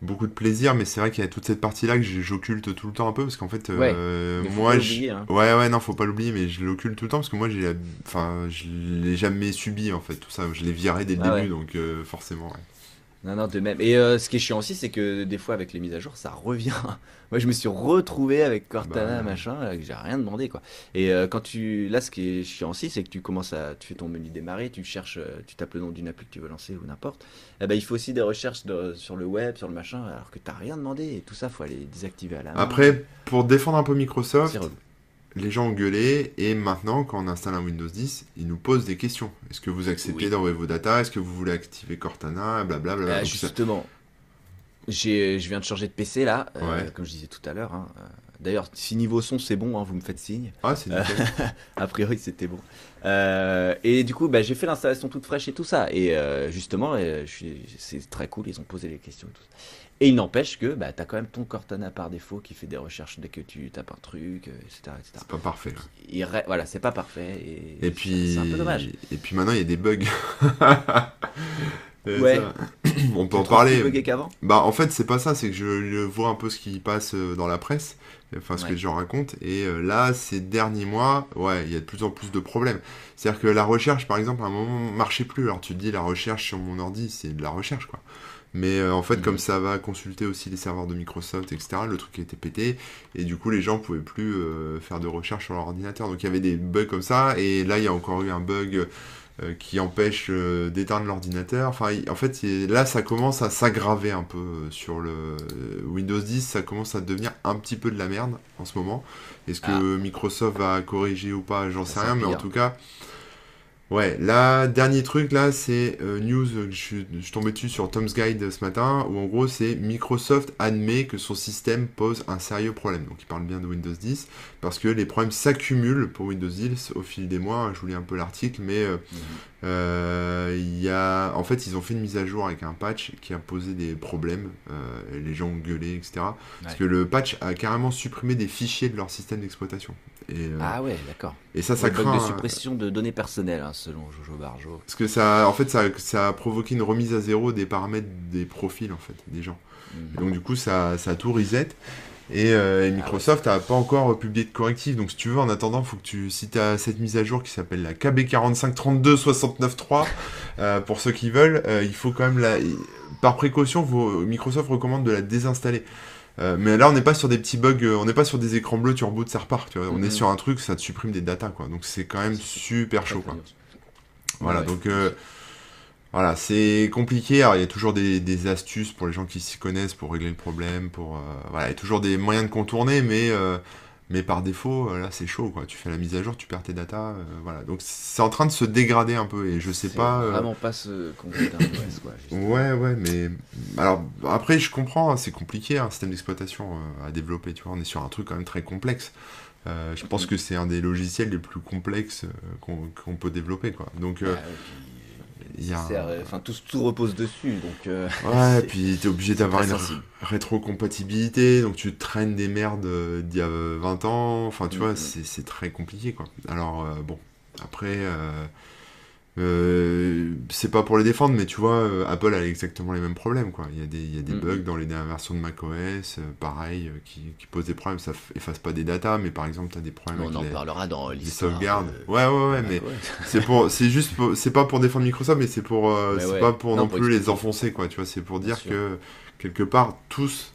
Speaker 1: beaucoup de plaisir, mais c'est vrai qu'il y a toute cette partie-là que j'occulte tout le temps un peu, parce qu'en fait,
Speaker 2: Ouais,
Speaker 1: euh, moi, je-
Speaker 2: hein.
Speaker 1: ouais, ouais, non, faut pas l'oublier, mais je l'occulte tout le temps, parce que moi, j'ai, enfin, je l'ai jamais subi, en fait, tout ça, je l'ai viré dès le
Speaker 2: Ah
Speaker 1: début,
Speaker 2: ouais.
Speaker 1: donc euh, forcément, ouais.
Speaker 2: Non, non, de même. Et euh, ce qui est chiant aussi, c'est que des fois, avec les mises à jour, ça revient. Moi, je me suis retrouvé avec Cortana,
Speaker 1: Bah,
Speaker 2: machin, euh, que j'ai rien demandé, quoi. Et euh, quand tu. Là, ce qui est chiant aussi, c'est que tu commences à. Tu fais ton menu démarrer, tu cherches, euh, tu tapes le nom d'une appli que tu veux lancer ou n'importe. Eh ben, il faut aussi des recherches de- sur le web, sur le machin, alors que t'as rien demandé. Et tout ça, faut aller désactiver à la main.
Speaker 1: Après, pour défendre un peu Microsoft. Les gens ont gueulé, et maintenant, quand on installe un Windows 10, ils nous posent des questions. Est-ce que vous acceptez
Speaker 2: Oui.
Speaker 1: d'envoyer vos datas Est-ce que vous voulez activer Cortana? Blablabla.
Speaker 2: Euh,
Speaker 1: ça-
Speaker 2: justement, je viens de changer de PC là, euh,
Speaker 1: Ouais.
Speaker 2: comme je disais tout à l'heure. hein. D'ailleurs, si niveau son c'est bon, hein, vous me faites signe.
Speaker 1: Ah, c'est nickel.
Speaker 2: A priori, c'était bon. Euh, et du coup, bah, j'ai fait l'installation toute fraîche et tout ça. Et euh, justement, je suis, c'est très cool. Ils ont posé les questions et tout ça. Et il n'empêche que bah, tu as quand même ton Cortana par défaut qui fait des recherches dès que tu tapes un truc, euh, etc. etc.
Speaker 1: c'est pas parfait.
Speaker 2: Il Voilà, c'est pas parfait. Et,
Speaker 1: puis,
Speaker 2: C'est un peu dommage.
Speaker 1: Et puis maintenant, il y a des bugs.
Speaker 2: Ouais.
Speaker 1: On peut en
Speaker 2: Tu trouves plus
Speaker 1: parler.
Speaker 2: buggé qu'avant?
Speaker 1: Bah, en fait, c'est pas ça, c'est que je, je vois un peu ce qui passe euh, dans la presse, enfin ce
Speaker 2: Ouais.
Speaker 1: que les gens racontent, et euh, là, ces derniers mois, ouais, il y a de plus en plus de problèmes. C'est-à-dire que la recherche, par exemple, à un moment, marchait plus. Alors tu te dis, la recherche sur mon ordi, c'est de la recherche, quoi. Mais euh, en fait,
Speaker 2: Mhm.
Speaker 1: comme ça va consulter aussi les serveurs de Microsoft, etc., le truc été pété, et du coup, les gens pouvaient plus euh, faire de recherche sur leur ordinateur. Donc il y avait des bugs comme ça, et là, il y a encore eu un bug euh, qui empêche euh, d'éteindre l'ordinateur. Enfin, en fait, il- là, ça commence à s'aggraver un peu euh, sur le euh, Windows 10. Ça commence à devenir un petit peu de la merde en ce moment. Est-ce que
Speaker 2: Ah.
Speaker 1: Microsoft va corriger ou pas? J'en sais rien, mais en tout cas. Ouais, là, dernier truc, là, c'est euh, news, je suis, je suis tombé dessus sur Tom's Guide ce matin, où en gros, c'est Microsoft admet que son système pose un sérieux problème. Donc, il parle bien de Windows 10, parce que les problèmes s'accumulent pour Windows 10 au fil des mois. Je vous lis un peu l'article, mais euh,
Speaker 2: Mhm.
Speaker 1: euh, il y a, en fait, ils ont fait une mise à jour avec un patch qui a posé des problèmes. euh, les gens ont gueulé, etc. Parce que le patch a carrément supprimé des fichiers de leur système d'exploitation. Et, euh,
Speaker 2: Ah ouais, d'accord.
Speaker 1: et ça, ça
Speaker 2: bug
Speaker 1: craint.
Speaker 2: de
Speaker 1: hein,
Speaker 2: suppression de données personnelles, hein, selon Jojo Barjo.
Speaker 1: Parce que ça, en fait, ça, ça a provoqué une remise à zéro des paramètres des profils, en fait, des gens.
Speaker 2: Mhm.
Speaker 1: Et donc, du coup, ça, ça a tout reset. Et, euh, Microsoft n'a pas encore publié de correctif. Donc, si tu veux, en attendant, faut que tu, si tu as cette mise à jour qui s'appelle la KB453269.3, euh, pour ceux qui veulent, euh, il faut quand même la. Par précaution, Microsoft recommande de la désinstaller. Euh, mais là, on n'est pas sur des petits bugs, on n'est pas sur des écrans bleus, tu rebootes, ça repart. Tu vois. On est mhm. sur un truc, ça te supprime des datas, quoi. Donc, c'est quand même super chaud, quoi. Voilà, donc. Voilà, c'est compliqué. Alors, il y a toujours des, astuces pour les gens qui s'y connaissent pour régler le problème. Pour, euh, voilà, il y a toujours des moyens de contourner, mais, euh, mais par défaut, euh, là, c'est chaud. Quoi. Tu fais la mise à jour, tu perds tes datas. voilà. Donc, c'est en train de se dégrader un peu. Et je sais pas.
Speaker 2: vraiment pas ce qu'on quoi.
Speaker 1: Ouais, ouais, mais. Alors, après, je comprends, hein, c'est compliqué, un système d'exploitation à développer. Tu vois, on est sur un truc quand même très complexe. je pense que c'est un des logiciels les plus complexes qu'on peut développer. Quoi. Donc,
Speaker 2: Enfin, tout, tout, repose dessus. Donc,
Speaker 1: euh, ouais, puis tu es obligé d'avoir une rétrocompatibilité, donc tu traînes des merdes euh, d'il y a 20 ans. Enfin, tu vois, c'est très compliqué, quoi. Alors, euh, bon, après, euh, c'est pas pour les défendre, mais tu vois, euh, Apple a exactement les mêmes problèmes. Quoi. Il y a des, il y a des mm-hmm. bugs dans les dernières versions de macOS, euh, pareil, qui, qui, posent des problèmes. Ça efface pas des datas, mais par exemple, tu as des problèmes
Speaker 2: on
Speaker 1: avec
Speaker 2: en
Speaker 1: les,
Speaker 2: parlera dans
Speaker 1: les sauvegardes. Ouais, ouais, ouais, mais c'est pour, c'est juste, c'est pas pour défendre Microsoft, mais c'est pour, c'est pas pour non, plus les enfoncer, quoi. Tu vois, c'est pour dire que quelque part, tous,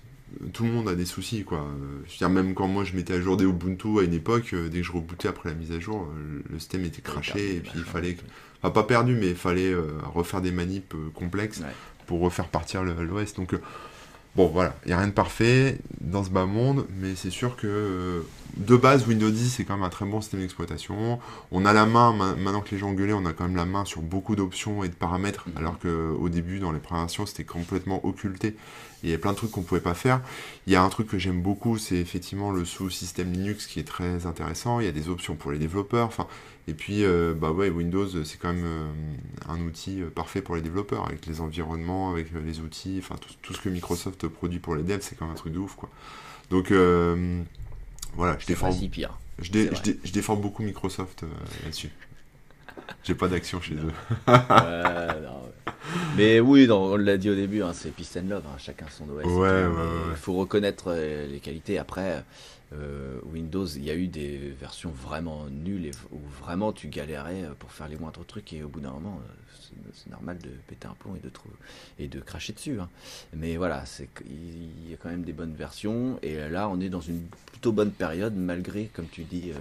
Speaker 1: tout le monde a des soucis, quoi. Je veux dire, même quand moi je mettais à jour des Ubuntu à une époque, dès que je rebootais après la mise à jour, le système était craché et puis il fallait que pas perdu, mais il fallait euh, refaire des manips euh, complexes pour refaire partir l'OS. Donc, euh, bon, voilà, il n'y a rien de parfait dans ce bas monde, mais c'est sûr que de base, Windows 10, c'est quand même un très bon système d'exploitation. On a la main, maintenant que les gens gueulaient, on a quand même la main sur beaucoup d'options et de paramètres, mhm. alors qu'au début, dans les présentations, c'était complètement occulté. Il y a plein de trucs qu'on pouvait pas faire. Il y a un truc que j'aime beaucoup, c'est effectivement le sous-système Linux qui est très intéressant. Il y a des options pour les développeurs. Enfin, et puis, euh, bah ouais, Windows, c'est quand même euh, un outil euh, parfait pour les développeurs, avec les environnements, avec les outils, enfin tout, ce que Microsoft produit pour les devs, c'est quand même un truc de ouf, quoi. Donc, voilà, je défends.
Speaker 2: pire.
Speaker 1: Je, je, défends beaucoup Microsoft là-dessus. J'ai pas d'action chez eux.
Speaker 2: Mais oui, on l'a dit au début, hein, c'est peace and love, hein, chacun son OS.
Speaker 1: Il
Speaker 2: faut reconnaître les qualités. Après, euh, Windows, il y a eu des versions vraiment nulles et, où vraiment tu galérais euh, pour faire les moindres trucs et au bout d'un moment, euh, c'est normal de péter un plomb et de, et de cracher dessus. Hein. Mais voilà, il y a quand même des bonnes versions et là on est dans une plutôt bonne période malgré, comme tu dis,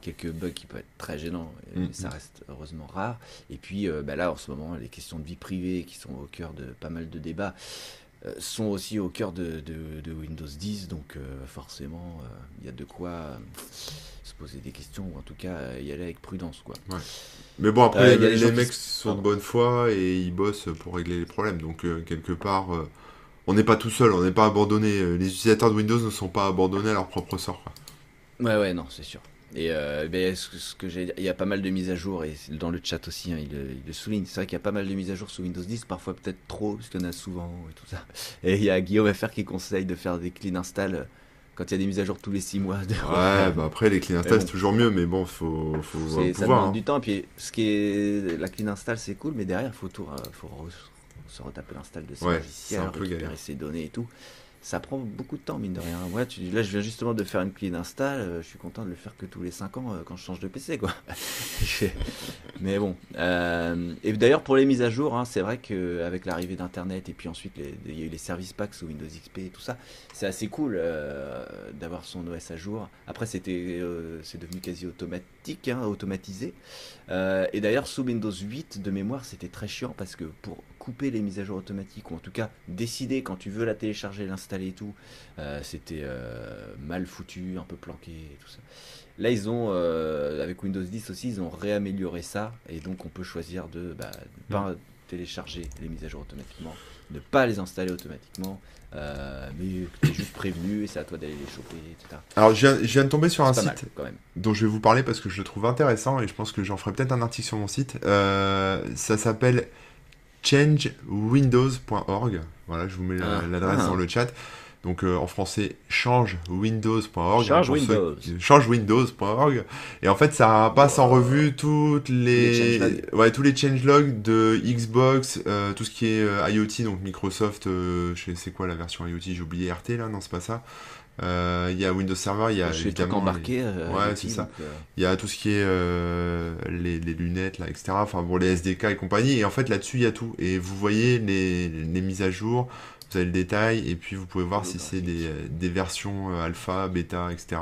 Speaker 2: quelques bugs qui peuvent être très gênants. Mais ça reste heureusement rare. Et puis bah là en ce moment, les questions de vie privée qui sont au cœur de pas mal de débats. Euh, sont aussi au cœur de, de, Windows 10, donc euh, forcément, euh, il y a de quoi se poser des questions, ou en tout cas y aller avec prudence. Quoi.
Speaker 1: Mais bon, après, les, mecs sont de bonne foi et ils bossent pour régler les problèmes, donc quelque part, on n'est pas tout seul, on n'est pas abandonné. Les utilisateurs de Windows ne sont pas abandonnés à leur propre sort.
Speaker 2: Ouais, ouais, non, c'est sûr. Et euh, ben, ce, que j'ai, il y a pas mal de mises à jour et dans le chat aussi, hein, il, le souligne. C'est vrai qu'il y a pas mal de mises à jour sous Windows 10, parfois peut-être trop, parce qu'il y en a souvent et tout ça. Et il y a Guillaume FR qui conseille de faire des clean install euh, quand il y a des mises à jour tous les 6 mois.
Speaker 1: Ouais, bah après les clean install c'est toujours mieux, mais bon, faut, faut pouvoir,
Speaker 2: ça demande hein. du temps. Puis ce qui est la clean install c'est cool, mais derrière faut tout, euh, faut se retaper l'install de ses ouais, logiciels, récupérer ses données et tout ça prend beaucoup de temps, mine de rien. Tu, là, je viens justement de faire une clean install. Euh, je suis content de le faire que tous les 5 ans euh, quand je change de PC, quoi. Mais bon. Euh, et d'ailleurs, pour les mises à jour, hein, c'est vrai qu'avec l'arrivée d'Internet et puis ensuite, il y a eu les services packs sous Windows XP et tout ça, c'est assez cool d'avoir son OS à jour. Après, c'était, c'est devenu quasi automatique, hein, automatisé. et d'ailleurs, sous Windows 8, de mémoire, c'était très chiant parce que pour couper les mises à jour automatiques, ou en tout cas décider quand tu veux la télécharger, l'installer et tout, euh, c'était euh, mal foutu, un peu planqué et tout ça. Là, ils ont, euh, avec Windows 10 aussi, ils ont réamélioré ça, et donc on peut choisir de ne bah, pas télécharger les mises à jour automatiquement, de pas les installer automatiquement, mais tu es juste prévenu et c'est à toi d'aller les choper, etc.
Speaker 1: Alors, je viens, de tomber sur un site quand même. dont je vais vous parler parce que je le trouve intéressant et je pense que j'en ferai peut-être un article sur mon site. ça s'appelle changewindows.org. Voilà, je vous mets ah. l'adresse dans le chat. Donc euh, en français, changewindows.org.
Speaker 2: Changewindows.
Speaker 1: Et en fait, ça passe en revue toutes les, ouais, tous les changelogs de Xbox, euh, tout ce qui est euh, IoT, donc Microsoft, je sais quoi la version IoT, j'ai oublié RT là, non, c'est pas ça. Euh, Il y a Windows Server, il y a évidemment
Speaker 2: embarqué. euh,
Speaker 1: Ouais, c'est ça.
Speaker 2: euh,
Speaker 1: Il y a tout ce qui est les, les lunettes, là, etc. Enfin, bon, les SDK et compagnie. Et en fait, là-dessus, il y a tout. Et vous voyez les, les mises à jour, vous avez le détail, et puis vous pouvez voir si c'est des, des versions alpha, bêta, etc.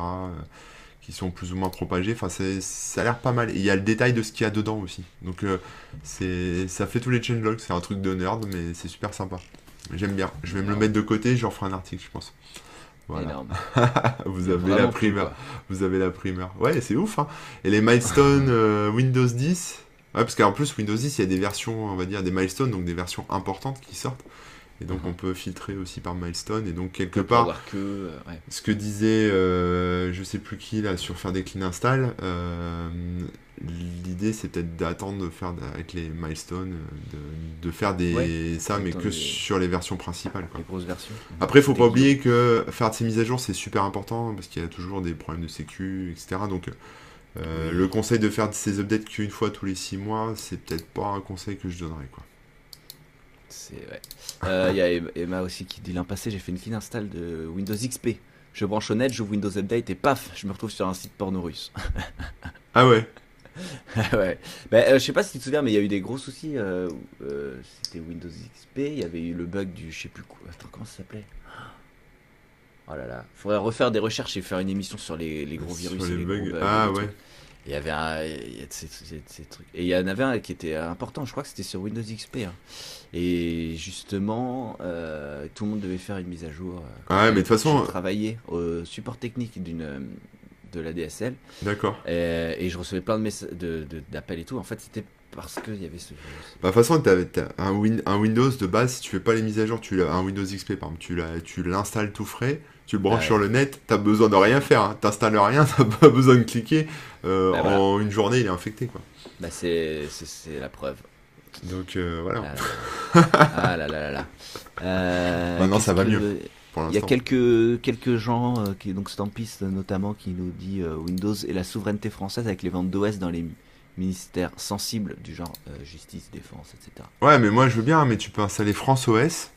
Speaker 1: qui sont plus ou moins propagées. Enfin, ça a l'air pas mal. Et il y a le détail de ce qu'il y a dedans aussi. Donc, c'est, ça fait tous les changelogs. C'est un truc de nerd, mais c'est super sympa. J'aime bien. Je vais me le mettre de côté, je referai un article, je pense. Voilà.
Speaker 2: Énorme.
Speaker 1: Vous avez la primeur. Vous avez la primeur. Ouais, c'est ouf. Hein. Et les milestones euh, Windows 10. Ouais, parce qu'en plus, Windows 10, il y a des versions, on va dire, des milestones, donc des versions importantes qui sortent. Et donc,
Speaker 2: Mhm.
Speaker 1: on peut filtrer aussi par milestone. Et donc, quelque part,
Speaker 2: que. euh, ouais.
Speaker 1: ce que disait, euh, je sais plus qui, là, sur faire des clean install, euh, l'idée, c'est peut-être d'attendre de faire avec les milestones, de, de faire des
Speaker 2: Ouais.
Speaker 1: ça, mais que
Speaker 2: les-
Speaker 1: sur les versions principales. Quoi.
Speaker 2: Les grosses versions.
Speaker 1: Après, il faut pas oublier que faire de ces mises à jour, c'est super important parce qu'il y a toujours des problèmes de sécu, etc. Donc, euh, le conseil de faire ces updates qu'une fois tous les 6 mois, c'est peut-être pas un conseil que je donnerais. Quoi.
Speaker 2: C'est ouais. Euh, Il y a Em- Emma aussi qui dit l'an passé j'ai fait une clean install de Windows XP. Je branche au net, j'ouvre Windows Update et paf, je me retrouve sur un site porno russe.
Speaker 1: Ah ouais
Speaker 2: ouais. Ben, euh, je sais pas si tu te souviens, mais il y a eu des gros soucis. euh, euh, C'était Windows XP, il y avait eu le bug du je sais plus quoi. Attends, comment ça s'appelait? Oh là là. Faudrait refaire des recherches et faire une émission sur les, les gros
Speaker 1: Sur
Speaker 2: virus
Speaker 1: les
Speaker 2: et les
Speaker 1: bugs.
Speaker 2: gros.
Speaker 1: Ah ouais.
Speaker 2: trucs. Il y avait un, il y a de ces, ces- ces trucs. Et il y en avait un qui était important, je crois que c'était sur Windows XP. hein. Et justement, euh, tout le monde devait faire une mise à jour. euh,
Speaker 1: Ouais, mais de toute façon-
Speaker 2: J'ai travaillé au support technique d'une euh, de la DSL
Speaker 1: D'accord.
Speaker 2: et, et je recevais plein de messages de, de- d'appels et tout. En fait, c'était parce qu'il y avait ce.
Speaker 1: Bah, de toute façon, t'as un, Win- un Windows de base, si tu fais pas les mises à jour, tu un Windows XP par exemple, tu, tu l'installes tout frais, tu le branches
Speaker 2: Ouais.
Speaker 1: sur le net, t'as besoin de rien faire, hein. t'installes rien, t'as pas besoin de cliquer, euh,
Speaker 2: Bah, voilà.
Speaker 1: en une journée il est infecté quoi.
Speaker 2: Bah, c'est, la preuve.
Speaker 1: Donc euh, voilà,
Speaker 2: Ah là là. Ah là là là là. Euh,
Speaker 1: Maintenant, ça va
Speaker 2: que-
Speaker 1: mieux.
Speaker 2: Il y a quelques, quelques gens, euh, qui, donc Stampis notamment, qui nous dit euh, Windows et la souveraineté française avec les ventes d'OS dans les mi- ministères sensibles du genre euh, justice, défense, etc.
Speaker 1: Ouais, mais moi je veux bien, mais tu peux installer France OS.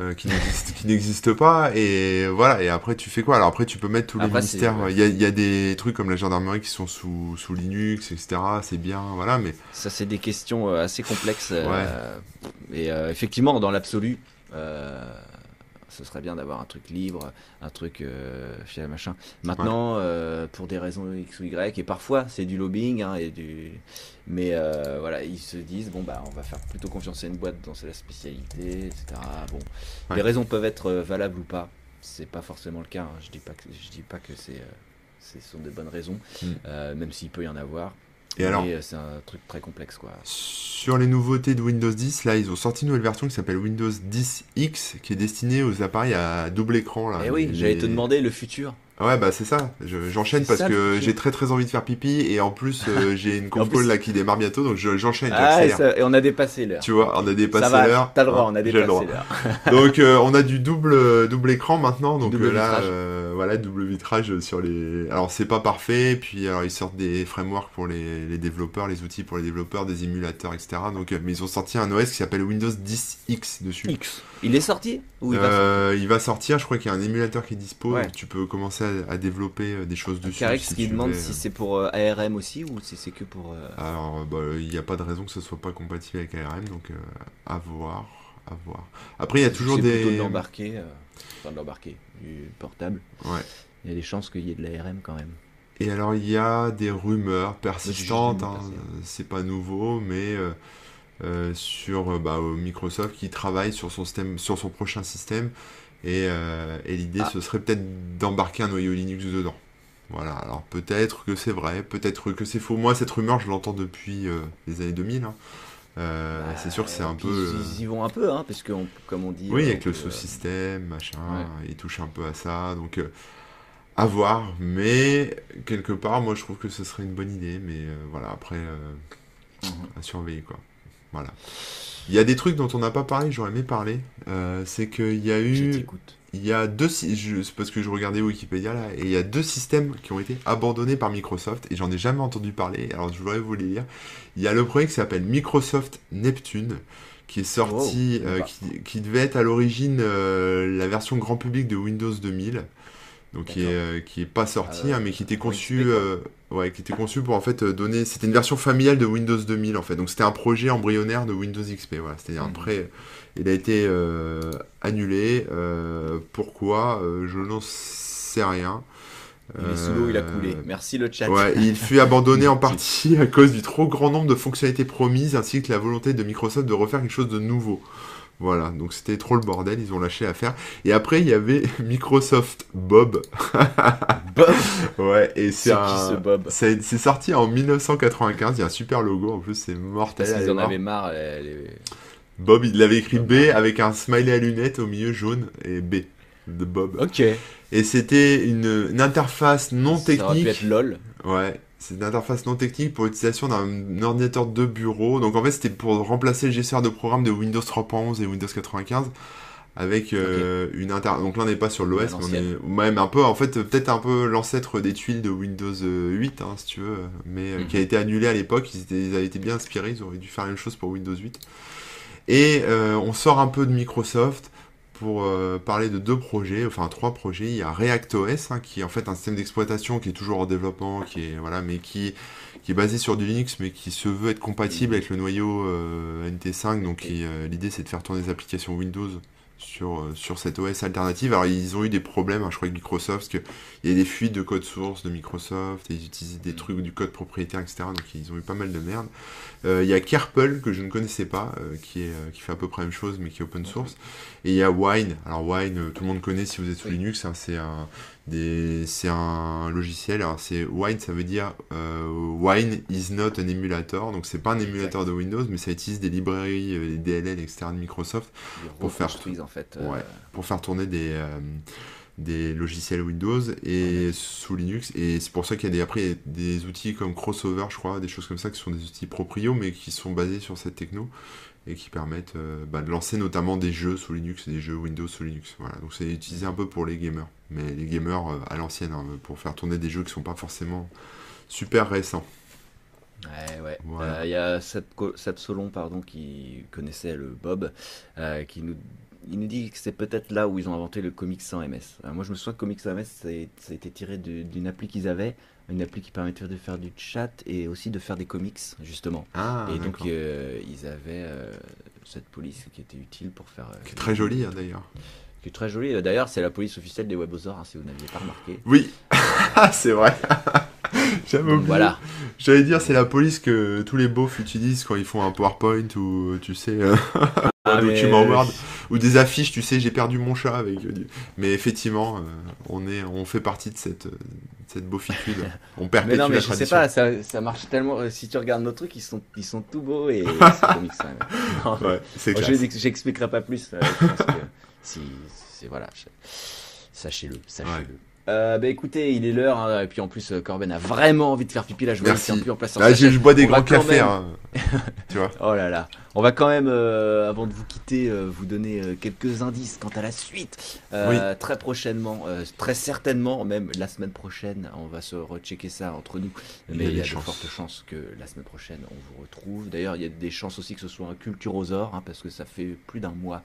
Speaker 1: Euh, qui n'existe pas et voilà et après tu fais quoi? Alors après tu peux mettre tous les
Speaker 2: Après,
Speaker 1: ministères il y, a, il y a des trucs comme la gendarmerie qui sont sous, sous Linux etc c'est bien voilà mais
Speaker 2: Ça, c'est des questions euh, assez complexes. euh, Et euh, effectivement, dans l'absolu, ce serait bien d'avoir un truc libre, un truc euh, fier machin. Maintenant, euh, pour des raisons X ou Y, et parfois c'est du lobbying, hein, et du... mais euh, voilà, ils se disent bon bah on va faire plutôt confiance à une boîte dont c'est la spécialité, etc. Bon,
Speaker 1: Ouais.
Speaker 2: les raisons peuvent être valables ou pas. C'est pas forcément le cas. hein. Je dis pas que je dis pas que c'est ce sont des bonnes raisons,
Speaker 1: Mm.
Speaker 2: euh, même s'il peut y en avoir.
Speaker 1: Et alors
Speaker 2: euh, c'est un truc très complexe quoi.
Speaker 1: Sur les nouveautés de Windows 10, là, ils ont sorti une nouvelle version qui s'appelle Windows 10X, qui est destinée aux appareils à double écran. Là,
Speaker 2: Eh oui,
Speaker 1: Les-
Speaker 2: j'allais te demander le futur.
Speaker 1: Ouais, bah c'est ça. Je- J'enchaîne parce
Speaker 2: ça,
Speaker 1: que j'ai très très envie de faire pipi et en plus euh, j'ai une conf
Speaker 2: plus-
Speaker 1: là qui démarre bientôt, donc je- j'enchaîne.
Speaker 2: Ah, et,
Speaker 1: j'accélère.
Speaker 2: ça- et on a dépassé l'heure.
Speaker 1: Tu vois, on a dépassé l'heure.
Speaker 2: t'as le droit, on a dépassé l'heure.
Speaker 1: Donc euh, on a du double double écran maintenant donc
Speaker 2: Double
Speaker 1: euh, là euh, voilà double vitrage sur les alors c'est pas parfait puis alors ils sortent des frameworks pour les, les développeurs les outils pour les développeurs des émulateurs etc donc mais ils ont sorti un OS qui s'appelle Windows 10X dessus
Speaker 2: X. Il est sorti Ou il va
Speaker 1: il va sortir je crois qu'il y a un émulateur qui est dispo
Speaker 2: Ouais.
Speaker 1: donc tu peux commencer à, à développer euh, des choses dessus
Speaker 2: Carex
Speaker 1: si
Speaker 2: qui demande si c'est pour euh, ARM aussi ou si c'est que pour. euh,
Speaker 1: alors bah, il n'y a pas de raison que ce soit pas compatible avec ARM donc euh, à voir à voir après il y a toujours
Speaker 2: c'est plutôt
Speaker 1: des
Speaker 2: de l'embarquer, euh, enfin de l'embarquer, du portable.
Speaker 1: ouais
Speaker 2: Il y a des chances qu'il y ait de l'ARM quand même.
Speaker 1: Et alors il y a des rumeurs persistantes, hein, c'est pas nouveau, mais euh, euh, sur euh, bah, euh, Microsoft qui travaille sur son système, sur son prochain système, et, euh, et l'idée
Speaker 2: Ah.
Speaker 1: ce serait peut-être d'embarquer un noyau Linux dedans. Voilà, alors peut-être que c'est vrai, peut-être que c'est faux. Moi cette rumeur je l'entends depuis euh, les années 2000. hein. Euh,
Speaker 2: Bah,
Speaker 1: c'est sûr que c'est un peu.
Speaker 2: Ils, ils y vont un peu, hein, parce que on- comme on dit.
Speaker 1: oui, avec le sous-système, machin,
Speaker 2: Ouais.
Speaker 1: il touche un peu à ça, donc euh, à voir. Mais quelque part, moi je trouve que ce serait une bonne idée, mais euh, voilà, après,
Speaker 2: Mhm.
Speaker 1: à surveiller quoi. Voilà. Il y a des trucs dont on n'a pas parlé, j'aurais aimé parler. euh, c'est qu'il y a eu, il y a deux, je- c'est parce que je regardais Wikipédia là, et il y a deux systèmes qui ont été abandonnés par Microsoft, et j'en ai jamais entendu parler. Alors je voudrais vous les lire. Il y a le premier qui s'appelle Microsoft Neptune, qui est sorti, euh, qui, qui devait être à l'origine euh, la version grand public de Windows 2000. donc qui est, euh, qui est pas sorti, hein, mais qui était conçu, ouais, qui était conçu pour en fait euh, donner. C'était une version familiale de Windows 2000 en fait. Donc c'était un projet embryonnaire de Windows XP. Voilà, un
Speaker 2: Mhm.
Speaker 1: prêt. Il a été euh, annulé. euh, pourquoi Euh, Je n'en sais rien.
Speaker 2: Il est sous l'eau, il a coulé. Merci le chat.
Speaker 1: Ouais, il fut abandonné en partie à cause du trop grand nombre de fonctionnalités promises ainsi que la volonté de Microsoft de refaire quelque chose de nouveau. Voilà, donc c'était trop le bordel, ils ont lâché l'affaire. Et après, il y avait Microsoft Bob.
Speaker 2: Bob
Speaker 1: Ouais, et
Speaker 2: C'est
Speaker 1: un...
Speaker 2: ce Bob?
Speaker 1: C'est c'est sorti en 1995, il y a un super logo, en plus c'est mortel.
Speaker 2: Parce
Speaker 1: allez
Speaker 2: en avaient marre. les- les-
Speaker 1: Bob, il avait écrit B avec un smiley à lunettes au milieu jaune et B de Bob.
Speaker 2: Ok.
Speaker 1: Et c'était une, une interface non
Speaker 2: Ça aurait pu
Speaker 1: technique.
Speaker 2: être LOL.
Speaker 1: Ouais, c'est une interface non technique pour l'utilisation d'un ordinateur de bureau. Donc en fait, c'était pour remplacer le gestionnaire de programme de Windows 3.11 et Windows 95 avec euh, une inter. Donc là, on n'est pas sur l'OS, mais on est même un peu, en fait, peut-être un peu l'ancêtre des tuiles de Windows euh, 8, hein, si tu veux, mais euh,
Speaker 2: Mhm.
Speaker 1: qui a été annulé à l'époque. Ils, étaient- ils avaient été bien inspirés, ils auraient dû faire la même chose pour Windows 8. Et euh, on sort un peu de Microsoft pour euh, parler de deux projets, enfin trois projets. Il y a ReactOS, hein, qui est en fait un système d'exploitation qui est toujours en développement, qui est voilà, mais qui qui est basé sur du Linux, mais qui se veut être compatible avec le noyau euh, NT5. Donc euh, l'idée c'est de faire tourner des applications Windows sur euh, sur cette OS alternative. Alors ils ont eu des problèmes, hein, je crois avec Microsoft, parce que il y a des fuites de code source de Microsoft, et ils utilisent des trucs du code propriétaire, etc. Donc ils ont eu pas mal de merde. Euh, Il y a Kerpel que je ne connaissais pas, euh, qui, est, euh, qui fait à peu près la même chose mais qui est open source. Et il y a Wine. Alors Wine, euh, tout le monde connaît si vous êtes sous. Linux. hein, c'est un, des, c'est un logiciel. Alors c'est Wine, ça veut dire euh, Wine is not an emulator. Donc c'est pas un émulateur de Windows, mais ça utilise des librairies, euh, des DLL, etc. de Microsoft
Speaker 2: Ils
Speaker 1: Pour faire
Speaker 2: reconstruisent en fait. euh,
Speaker 1: Ouais. pour faire tourner des, des logiciels Windows et sous Linux. Et c'est pour ça qu'il y a des, après il y a des outils comme Crossover, je crois, des choses comme ça, qui sont des outils proprio, mais qui sont basés sur cette techno et qui permettent euh, bah, de lancer notamment des jeux sous Linux, des jeux Windows sous Linux. Voilà. Donc c'est utilisé un peu pour les gamers, mais les gamers euh, à l'ancienne, hein, pour faire tourner des jeux qui sont pas forcément super récents.
Speaker 2: Ouais, ouais.
Speaker 1: Voilà.
Speaker 2: Euh, Il y a Seth, Co- Seth Solon, pardon, qui connaissait le Bob, euh, qui nous, il nous dit que c'est peut-être là où ils ont inventé le Comics sans MS. Moi, je me souviens que Comics sans MS, ça a été tiré d'une appli qu'ils avaient, une appli qui permettait de faire du chat et aussi de faire des comics, justement.
Speaker 1: Ah,
Speaker 2: et donc, euh, ils avaient euh, cette police qui était utile pour faire. euh,
Speaker 1: Qui est très jolie hein, d'ailleurs.
Speaker 2: Qui est très jolie. D'ailleurs, c'est la police officielle des Webosaures, hein, si vous n'aviez pas remarqué.
Speaker 1: Oui, c'est vrai. J'avais oublié.
Speaker 2: voilà.
Speaker 1: J'allais dire, c'est la police que tous les beaufs utilisent quand ils font un PowerPoint ou, tu sais, un
Speaker 2: Ah, mais-
Speaker 1: document Word ou des affiches, tu sais, j'ai perdu mon chat avec. euh, Mais effectivement, euh, on est, on fait partie de cette, euh, de cette beaufitude. On perpétue
Speaker 2: Mais non, mais
Speaker 1: la
Speaker 2: je sais pas, ça, ça marche tellement. euh, Si tu regardes nos trucs, ils sont, ils sont tout beaux et c'est même. Non,
Speaker 1: Ouais,
Speaker 2: Bon, je j'expliquerai pas plus. euh, je pense que si, c'est voilà, je- sachez-le, sachez-le. Euh, bah écoutez, il est l'heure, hein, et puis en plus, euh, Corben a vraiment envie de faire pipi là, je vois
Speaker 1: Merci.
Speaker 2: tient plus en place sur sa
Speaker 1: j'ai-
Speaker 2: chaise.
Speaker 1: je bois des
Speaker 2: On
Speaker 1: grands cafés,
Speaker 2: même-
Speaker 1: hein. tu vois.
Speaker 2: Oh là là, on va quand même, euh, avant de vous quitter, euh, vous donner euh, quelques indices quant à la suite. Très prochainement, très certainement, même la semaine prochaine, on va se rechecker ça entre nous.
Speaker 1: Il y
Speaker 2: Mais
Speaker 1: a
Speaker 2: il y a, de
Speaker 1: chances.
Speaker 2: fortes chances que la semaine prochaine, on vous retrouve. D'ailleurs, il y a des chances aussi que ce soit un culturosaure, hein, parce que ça fait plus d'un mois.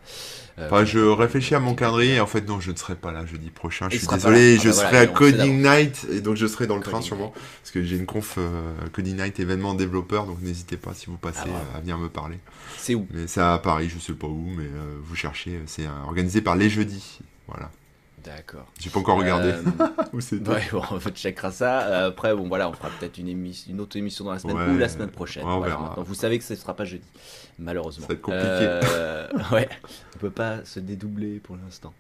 Speaker 1: Enfin, je réfléchis à mon calendrier et en fait, non, je ne serai pas là jeudi prochain. Je suis désolé.
Speaker 2: Ah
Speaker 1: je
Speaker 2: bah voilà,
Speaker 1: serai à Coding Night et donc je serai dans le train sûrement parce que j'ai une conf Coding Night événement développeur donc n'hésitez pas si vous passez
Speaker 2: Ah,
Speaker 1: à venir me parler.
Speaker 2: C'est où
Speaker 1: Mais c'est à Paris, je sais pas où, mais euh, vous cherchez, c'est organisé par les jeudis. Voilà.
Speaker 2: D'accord.
Speaker 1: J'ai pas encore regardé
Speaker 2: Euh,
Speaker 1: où.
Speaker 2: Ouais, bon, checkera ça. Euh, Après, bon, voilà, on fera peut-être une, autre émission dans la semaine
Speaker 1: Ouais.
Speaker 2: ou la semaine prochaine.
Speaker 1: Ouais, on
Speaker 2: Voilà,
Speaker 1: verra.
Speaker 2: maintenant, vous savez que ce ne sera pas jeudi, malheureusement.
Speaker 1: Ça va être compliqué.
Speaker 2: Euh, ouais, on peut pas se dédoubler pour l'instant.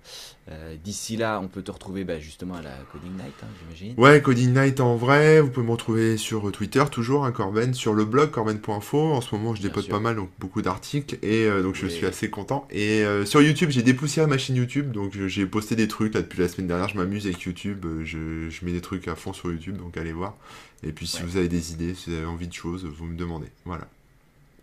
Speaker 2: Euh, D'ici là, on peut te retrouver bah, justement à la Coding Night, hein, j'imagine.
Speaker 1: Ouais, Coding Night en vrai, vous pouvez me retrouver sur Twitter toujours, hein, Corben, sur le blog corben.info. En ce moment, je dépote pas mal, donc beaucoup d'articles, et euh, donc je
Speaker 2: Oui.
Speaker 1: suis assez content. Et euh, sur YouTube, j'ai dépoussiéré ma chaîne YouTube, donc euh, j'ai posté des trucs là depuis la semaine dernière. Je m'amuse avec YouTube, euh, je, je mets des trucs à fond sur YouTube, donc allez voir. Et puis si
Speaker 2: Ouais.
Speaker 1: vous avez des idées, si vous avez envie de choses, vous me demandez. Voilà.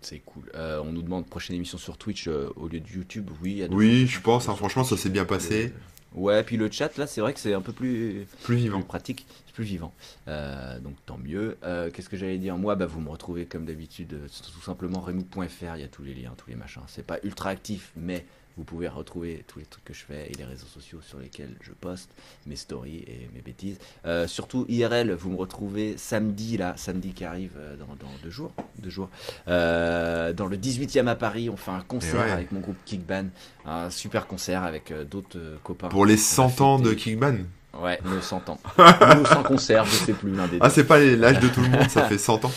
Speaker 2: C'est cool. Euh, on nous demande prochaine émission sur Twitch euh, au lieu de YouTube. Oui,
Speaker 1: Oui, je pense, hein, franchement, ça s'est bien passé.
Speaker 2: Ouais, puis le chat là, c'est vrai que c'est un peu plus,
Speaker 1: Plus
Speaker 2: plus
Speaker 1: vivant.
Speaker 2: pratique, c'est plus vivant. Euh, donc tant mieux. Qu'est-ce que j'allais dire? Moi, bah, vous me retrouvez comme d'habitude, tout simplement remook.fr. Il y a tous les liens, tous les machins. C'est pas ultra actif, mais Vous pouvez retrouver tous les trucs que je fais et les réseaux sociaux sur lesquels je poste mes stories et mes bêtises. Euh, surtout IRL, vous me retrouvez samedi là, samedi qui arrive euh, dans, dans deux jours, deux jours. Euh, dans le 18e à Paris, on fait un concert
Speaker 1: ouais.
Speaker 2: avec mon groupe Kickban, un super concert avec d'autres copains.
Speaker 1: Pour les
Speaker 2: On va
Speaker 1: 100 ans de Kickban.
Speaker 2: Ouais, nos 100 ans. nos 100 concerts, je sais plus l'un des deux.
Speaker 1: Ah, c'est pas l'âge de tout le monde, ça fait 100 ans.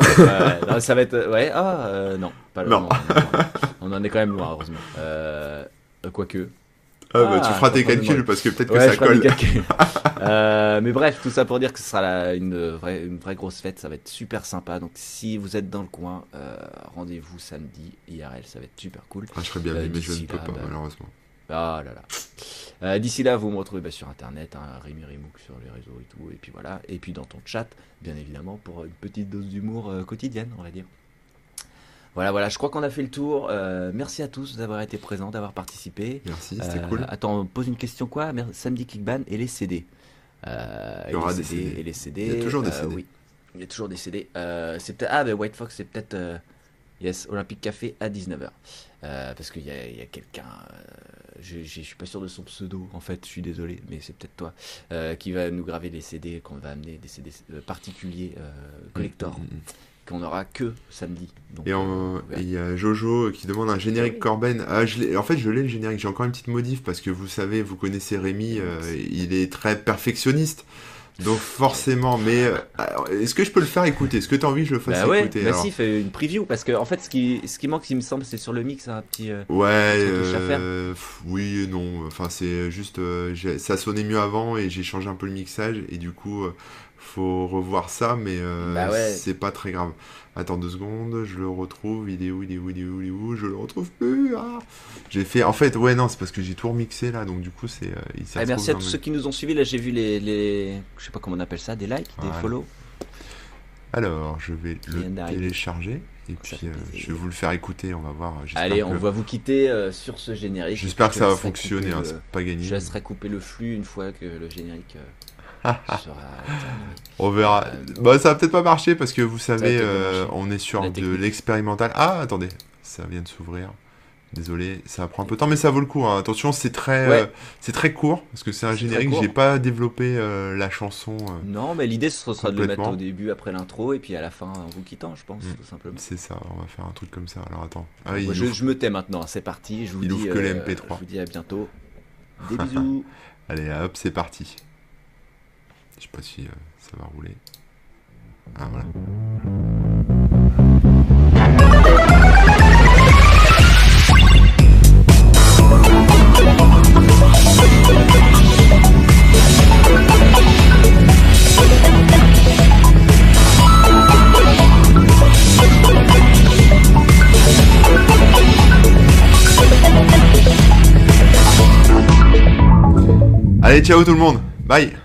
Speaker 2: Ouais, non, ça va être. Ouais, ah, euh, non. Pas le
Speaker 1: Non.
Speaker 2: non, non, non. On en est quand même loin, heureusement. Euh, euh, Quoique.
Speaker 1: Ah, bah,
Speaker 2: Ah,
Speaker 1: tu feras tes calculs parce que peut-être que ça colle.
Speaker 2: Euh, mais bref, tout ça pour dire que ce sera la- une, vraie, une vraie grosse fête. Ça va être super sympa. Donc, si vous êtes dans le coin, euh, rendez-vous samedi IRL. Ça va être super cool.
Speaker 1: Ah, je serais bien
Speaker 2: Euh,
Speaker 1: mais je ne peux
Speaker 2: là,
Speaker 1: pas,
Speaker 2: bah,
Speaker 1: malheureusement.
Speaker 2: Ah là là. Euh, D'ici là, vous me retrouvez bah, sur internet, hein, Rémi Rimouk sur les réseaux et tout. Et puis voilà. Et puis dans ton chat, bien évidemment, pour une petite dose d'humour euh, quotidienne, on va dire. Voilà, voilà, je crois qu'on a fait le tour. Euh, merci à tous d'avoir été présents, d'avoir participé.
Speaker 1: Merci, c'était cool.
Speaker 2: Attends, on pose une question quoi? Samedi Kickban et les CD.
Speaker 1: Il y aura des CD.
Speaker 2: Et les CD.
Speaker 1: Il y a toujours des CD.
Speaker 2: Oui, il y a toujours des CD. Ah, ben White Fox, c'est peut-être yes Olympique Café à 19h. parce qu'il y a, il y a quelqu'un, euh, je, je suis pas sûr de son pseudo en fait, je suis désolé, mais c'est peut-être toi euh, qui va nous graver des CD qu'on va amener des CD euh, particuliers euh, collector
Speaker 1: Mm, mm, mm.
Speaker 2: qu'on aura que samedi. Donc,
Speaker 1: Et
Speaker 2: euh,
Speaker 1: il y a Jojo qui demande un générique
Speaker 2: Oui.
Speaker 1: Corben. Ah, je en fait, je l'ai le générique. J'ai encore une petite modif parce que vous savez, vous connaissez Rémi, euh, il est très perfectionniste. Donc forcément, mais euh, est-ce que je peux le faire écouter? Est-ce que tu as envie que je le fasse
Speaker 2: Bah ouais,
Speaker 1: écouter
Speaker 2: bah si, fais une preview parce que en fait, ce qui, ce qui manque, il me semble, c'est sur le mix, un petit. euh,
Speaker 1: Ouais, euh, oui et non. Enfin, c'est juste, ça sonnait mieux avant et j'ai changé un peu le mixage et du coup, faut revoir ça, mais
Speaker 2: Bah ouais.
Speaker 1: c'est pas très grave. Attends deux secondes, je le retrouve. Il est où Il est où Il est où Il est où Je le retrouve plus. Ah j'ai fait, en fait, ouais non, c'est parce que j'ai tout remixé là, donc du coup, c'est, euh, il s'est
Speaker 2: Ah, merci à tous ceux qui nous ont suivis. Là, j'ai vu les, les, je sais pas comment on appelle ça, des likes, des follow.
Speaker 1: Alors, je vais le télécharger et puis euh, je vais vous le faire écouter. On va voir.
Speaker 2: Allez, on
Speaker 1: que-
Speaker 2: va vous quitter euh, sur ce générique.
Speaker 1: J'espère que ça va fonctionner. hein,
Speaker 2: le-
Speaker 1: c'est pas gagné.
Speaker 2: Je laisserai couper le flux une fois que le générique euh.
Speaker 1: On verra. Bah, ça va peut-être pas marcher parce que vous savez, euh, on est sur
Speaker 2: La
Speaker 1: de l'expérimental. Ah, attendez, ça vient de s'ouvrir. Désolé, ça prend un peu de temps, mais ça vaut le coup. hein. Attention, c'est très,
Speaker 2: Ouais.
Speaker 1: euh, c'est très court parce que c'est un générique. J'ai pas développé euh, la chanson. euh,
Speaker 2: Non, mais l'idée ce sera de le mettre au début après l'intro et puis à la fin en vous quittant, je pense,
Speaker 1: Mm.
Speaker 2: tout simplement.
Speaker 1: c'est ça. On va faire un truc comme ça. Alors attends. Ah,
Speaker 2: je,
Speaker 1: ouvre.
Speaker 2: je me tais maintenant, c'est parti. Je vous
Speaker 1: Il
Speaker 2: dis,
Speaker 1: ouvre que les
Speaker 2: euh,
Speaker 1: MP3.
Speaker 2: Je vous dis à bientôt. Des bisous.
Speaker 1: Allez, hop, c'est parti. Je sais pas si euh, ça va rouler. Ah voilà. Allez, ciao tout le monde. Bye.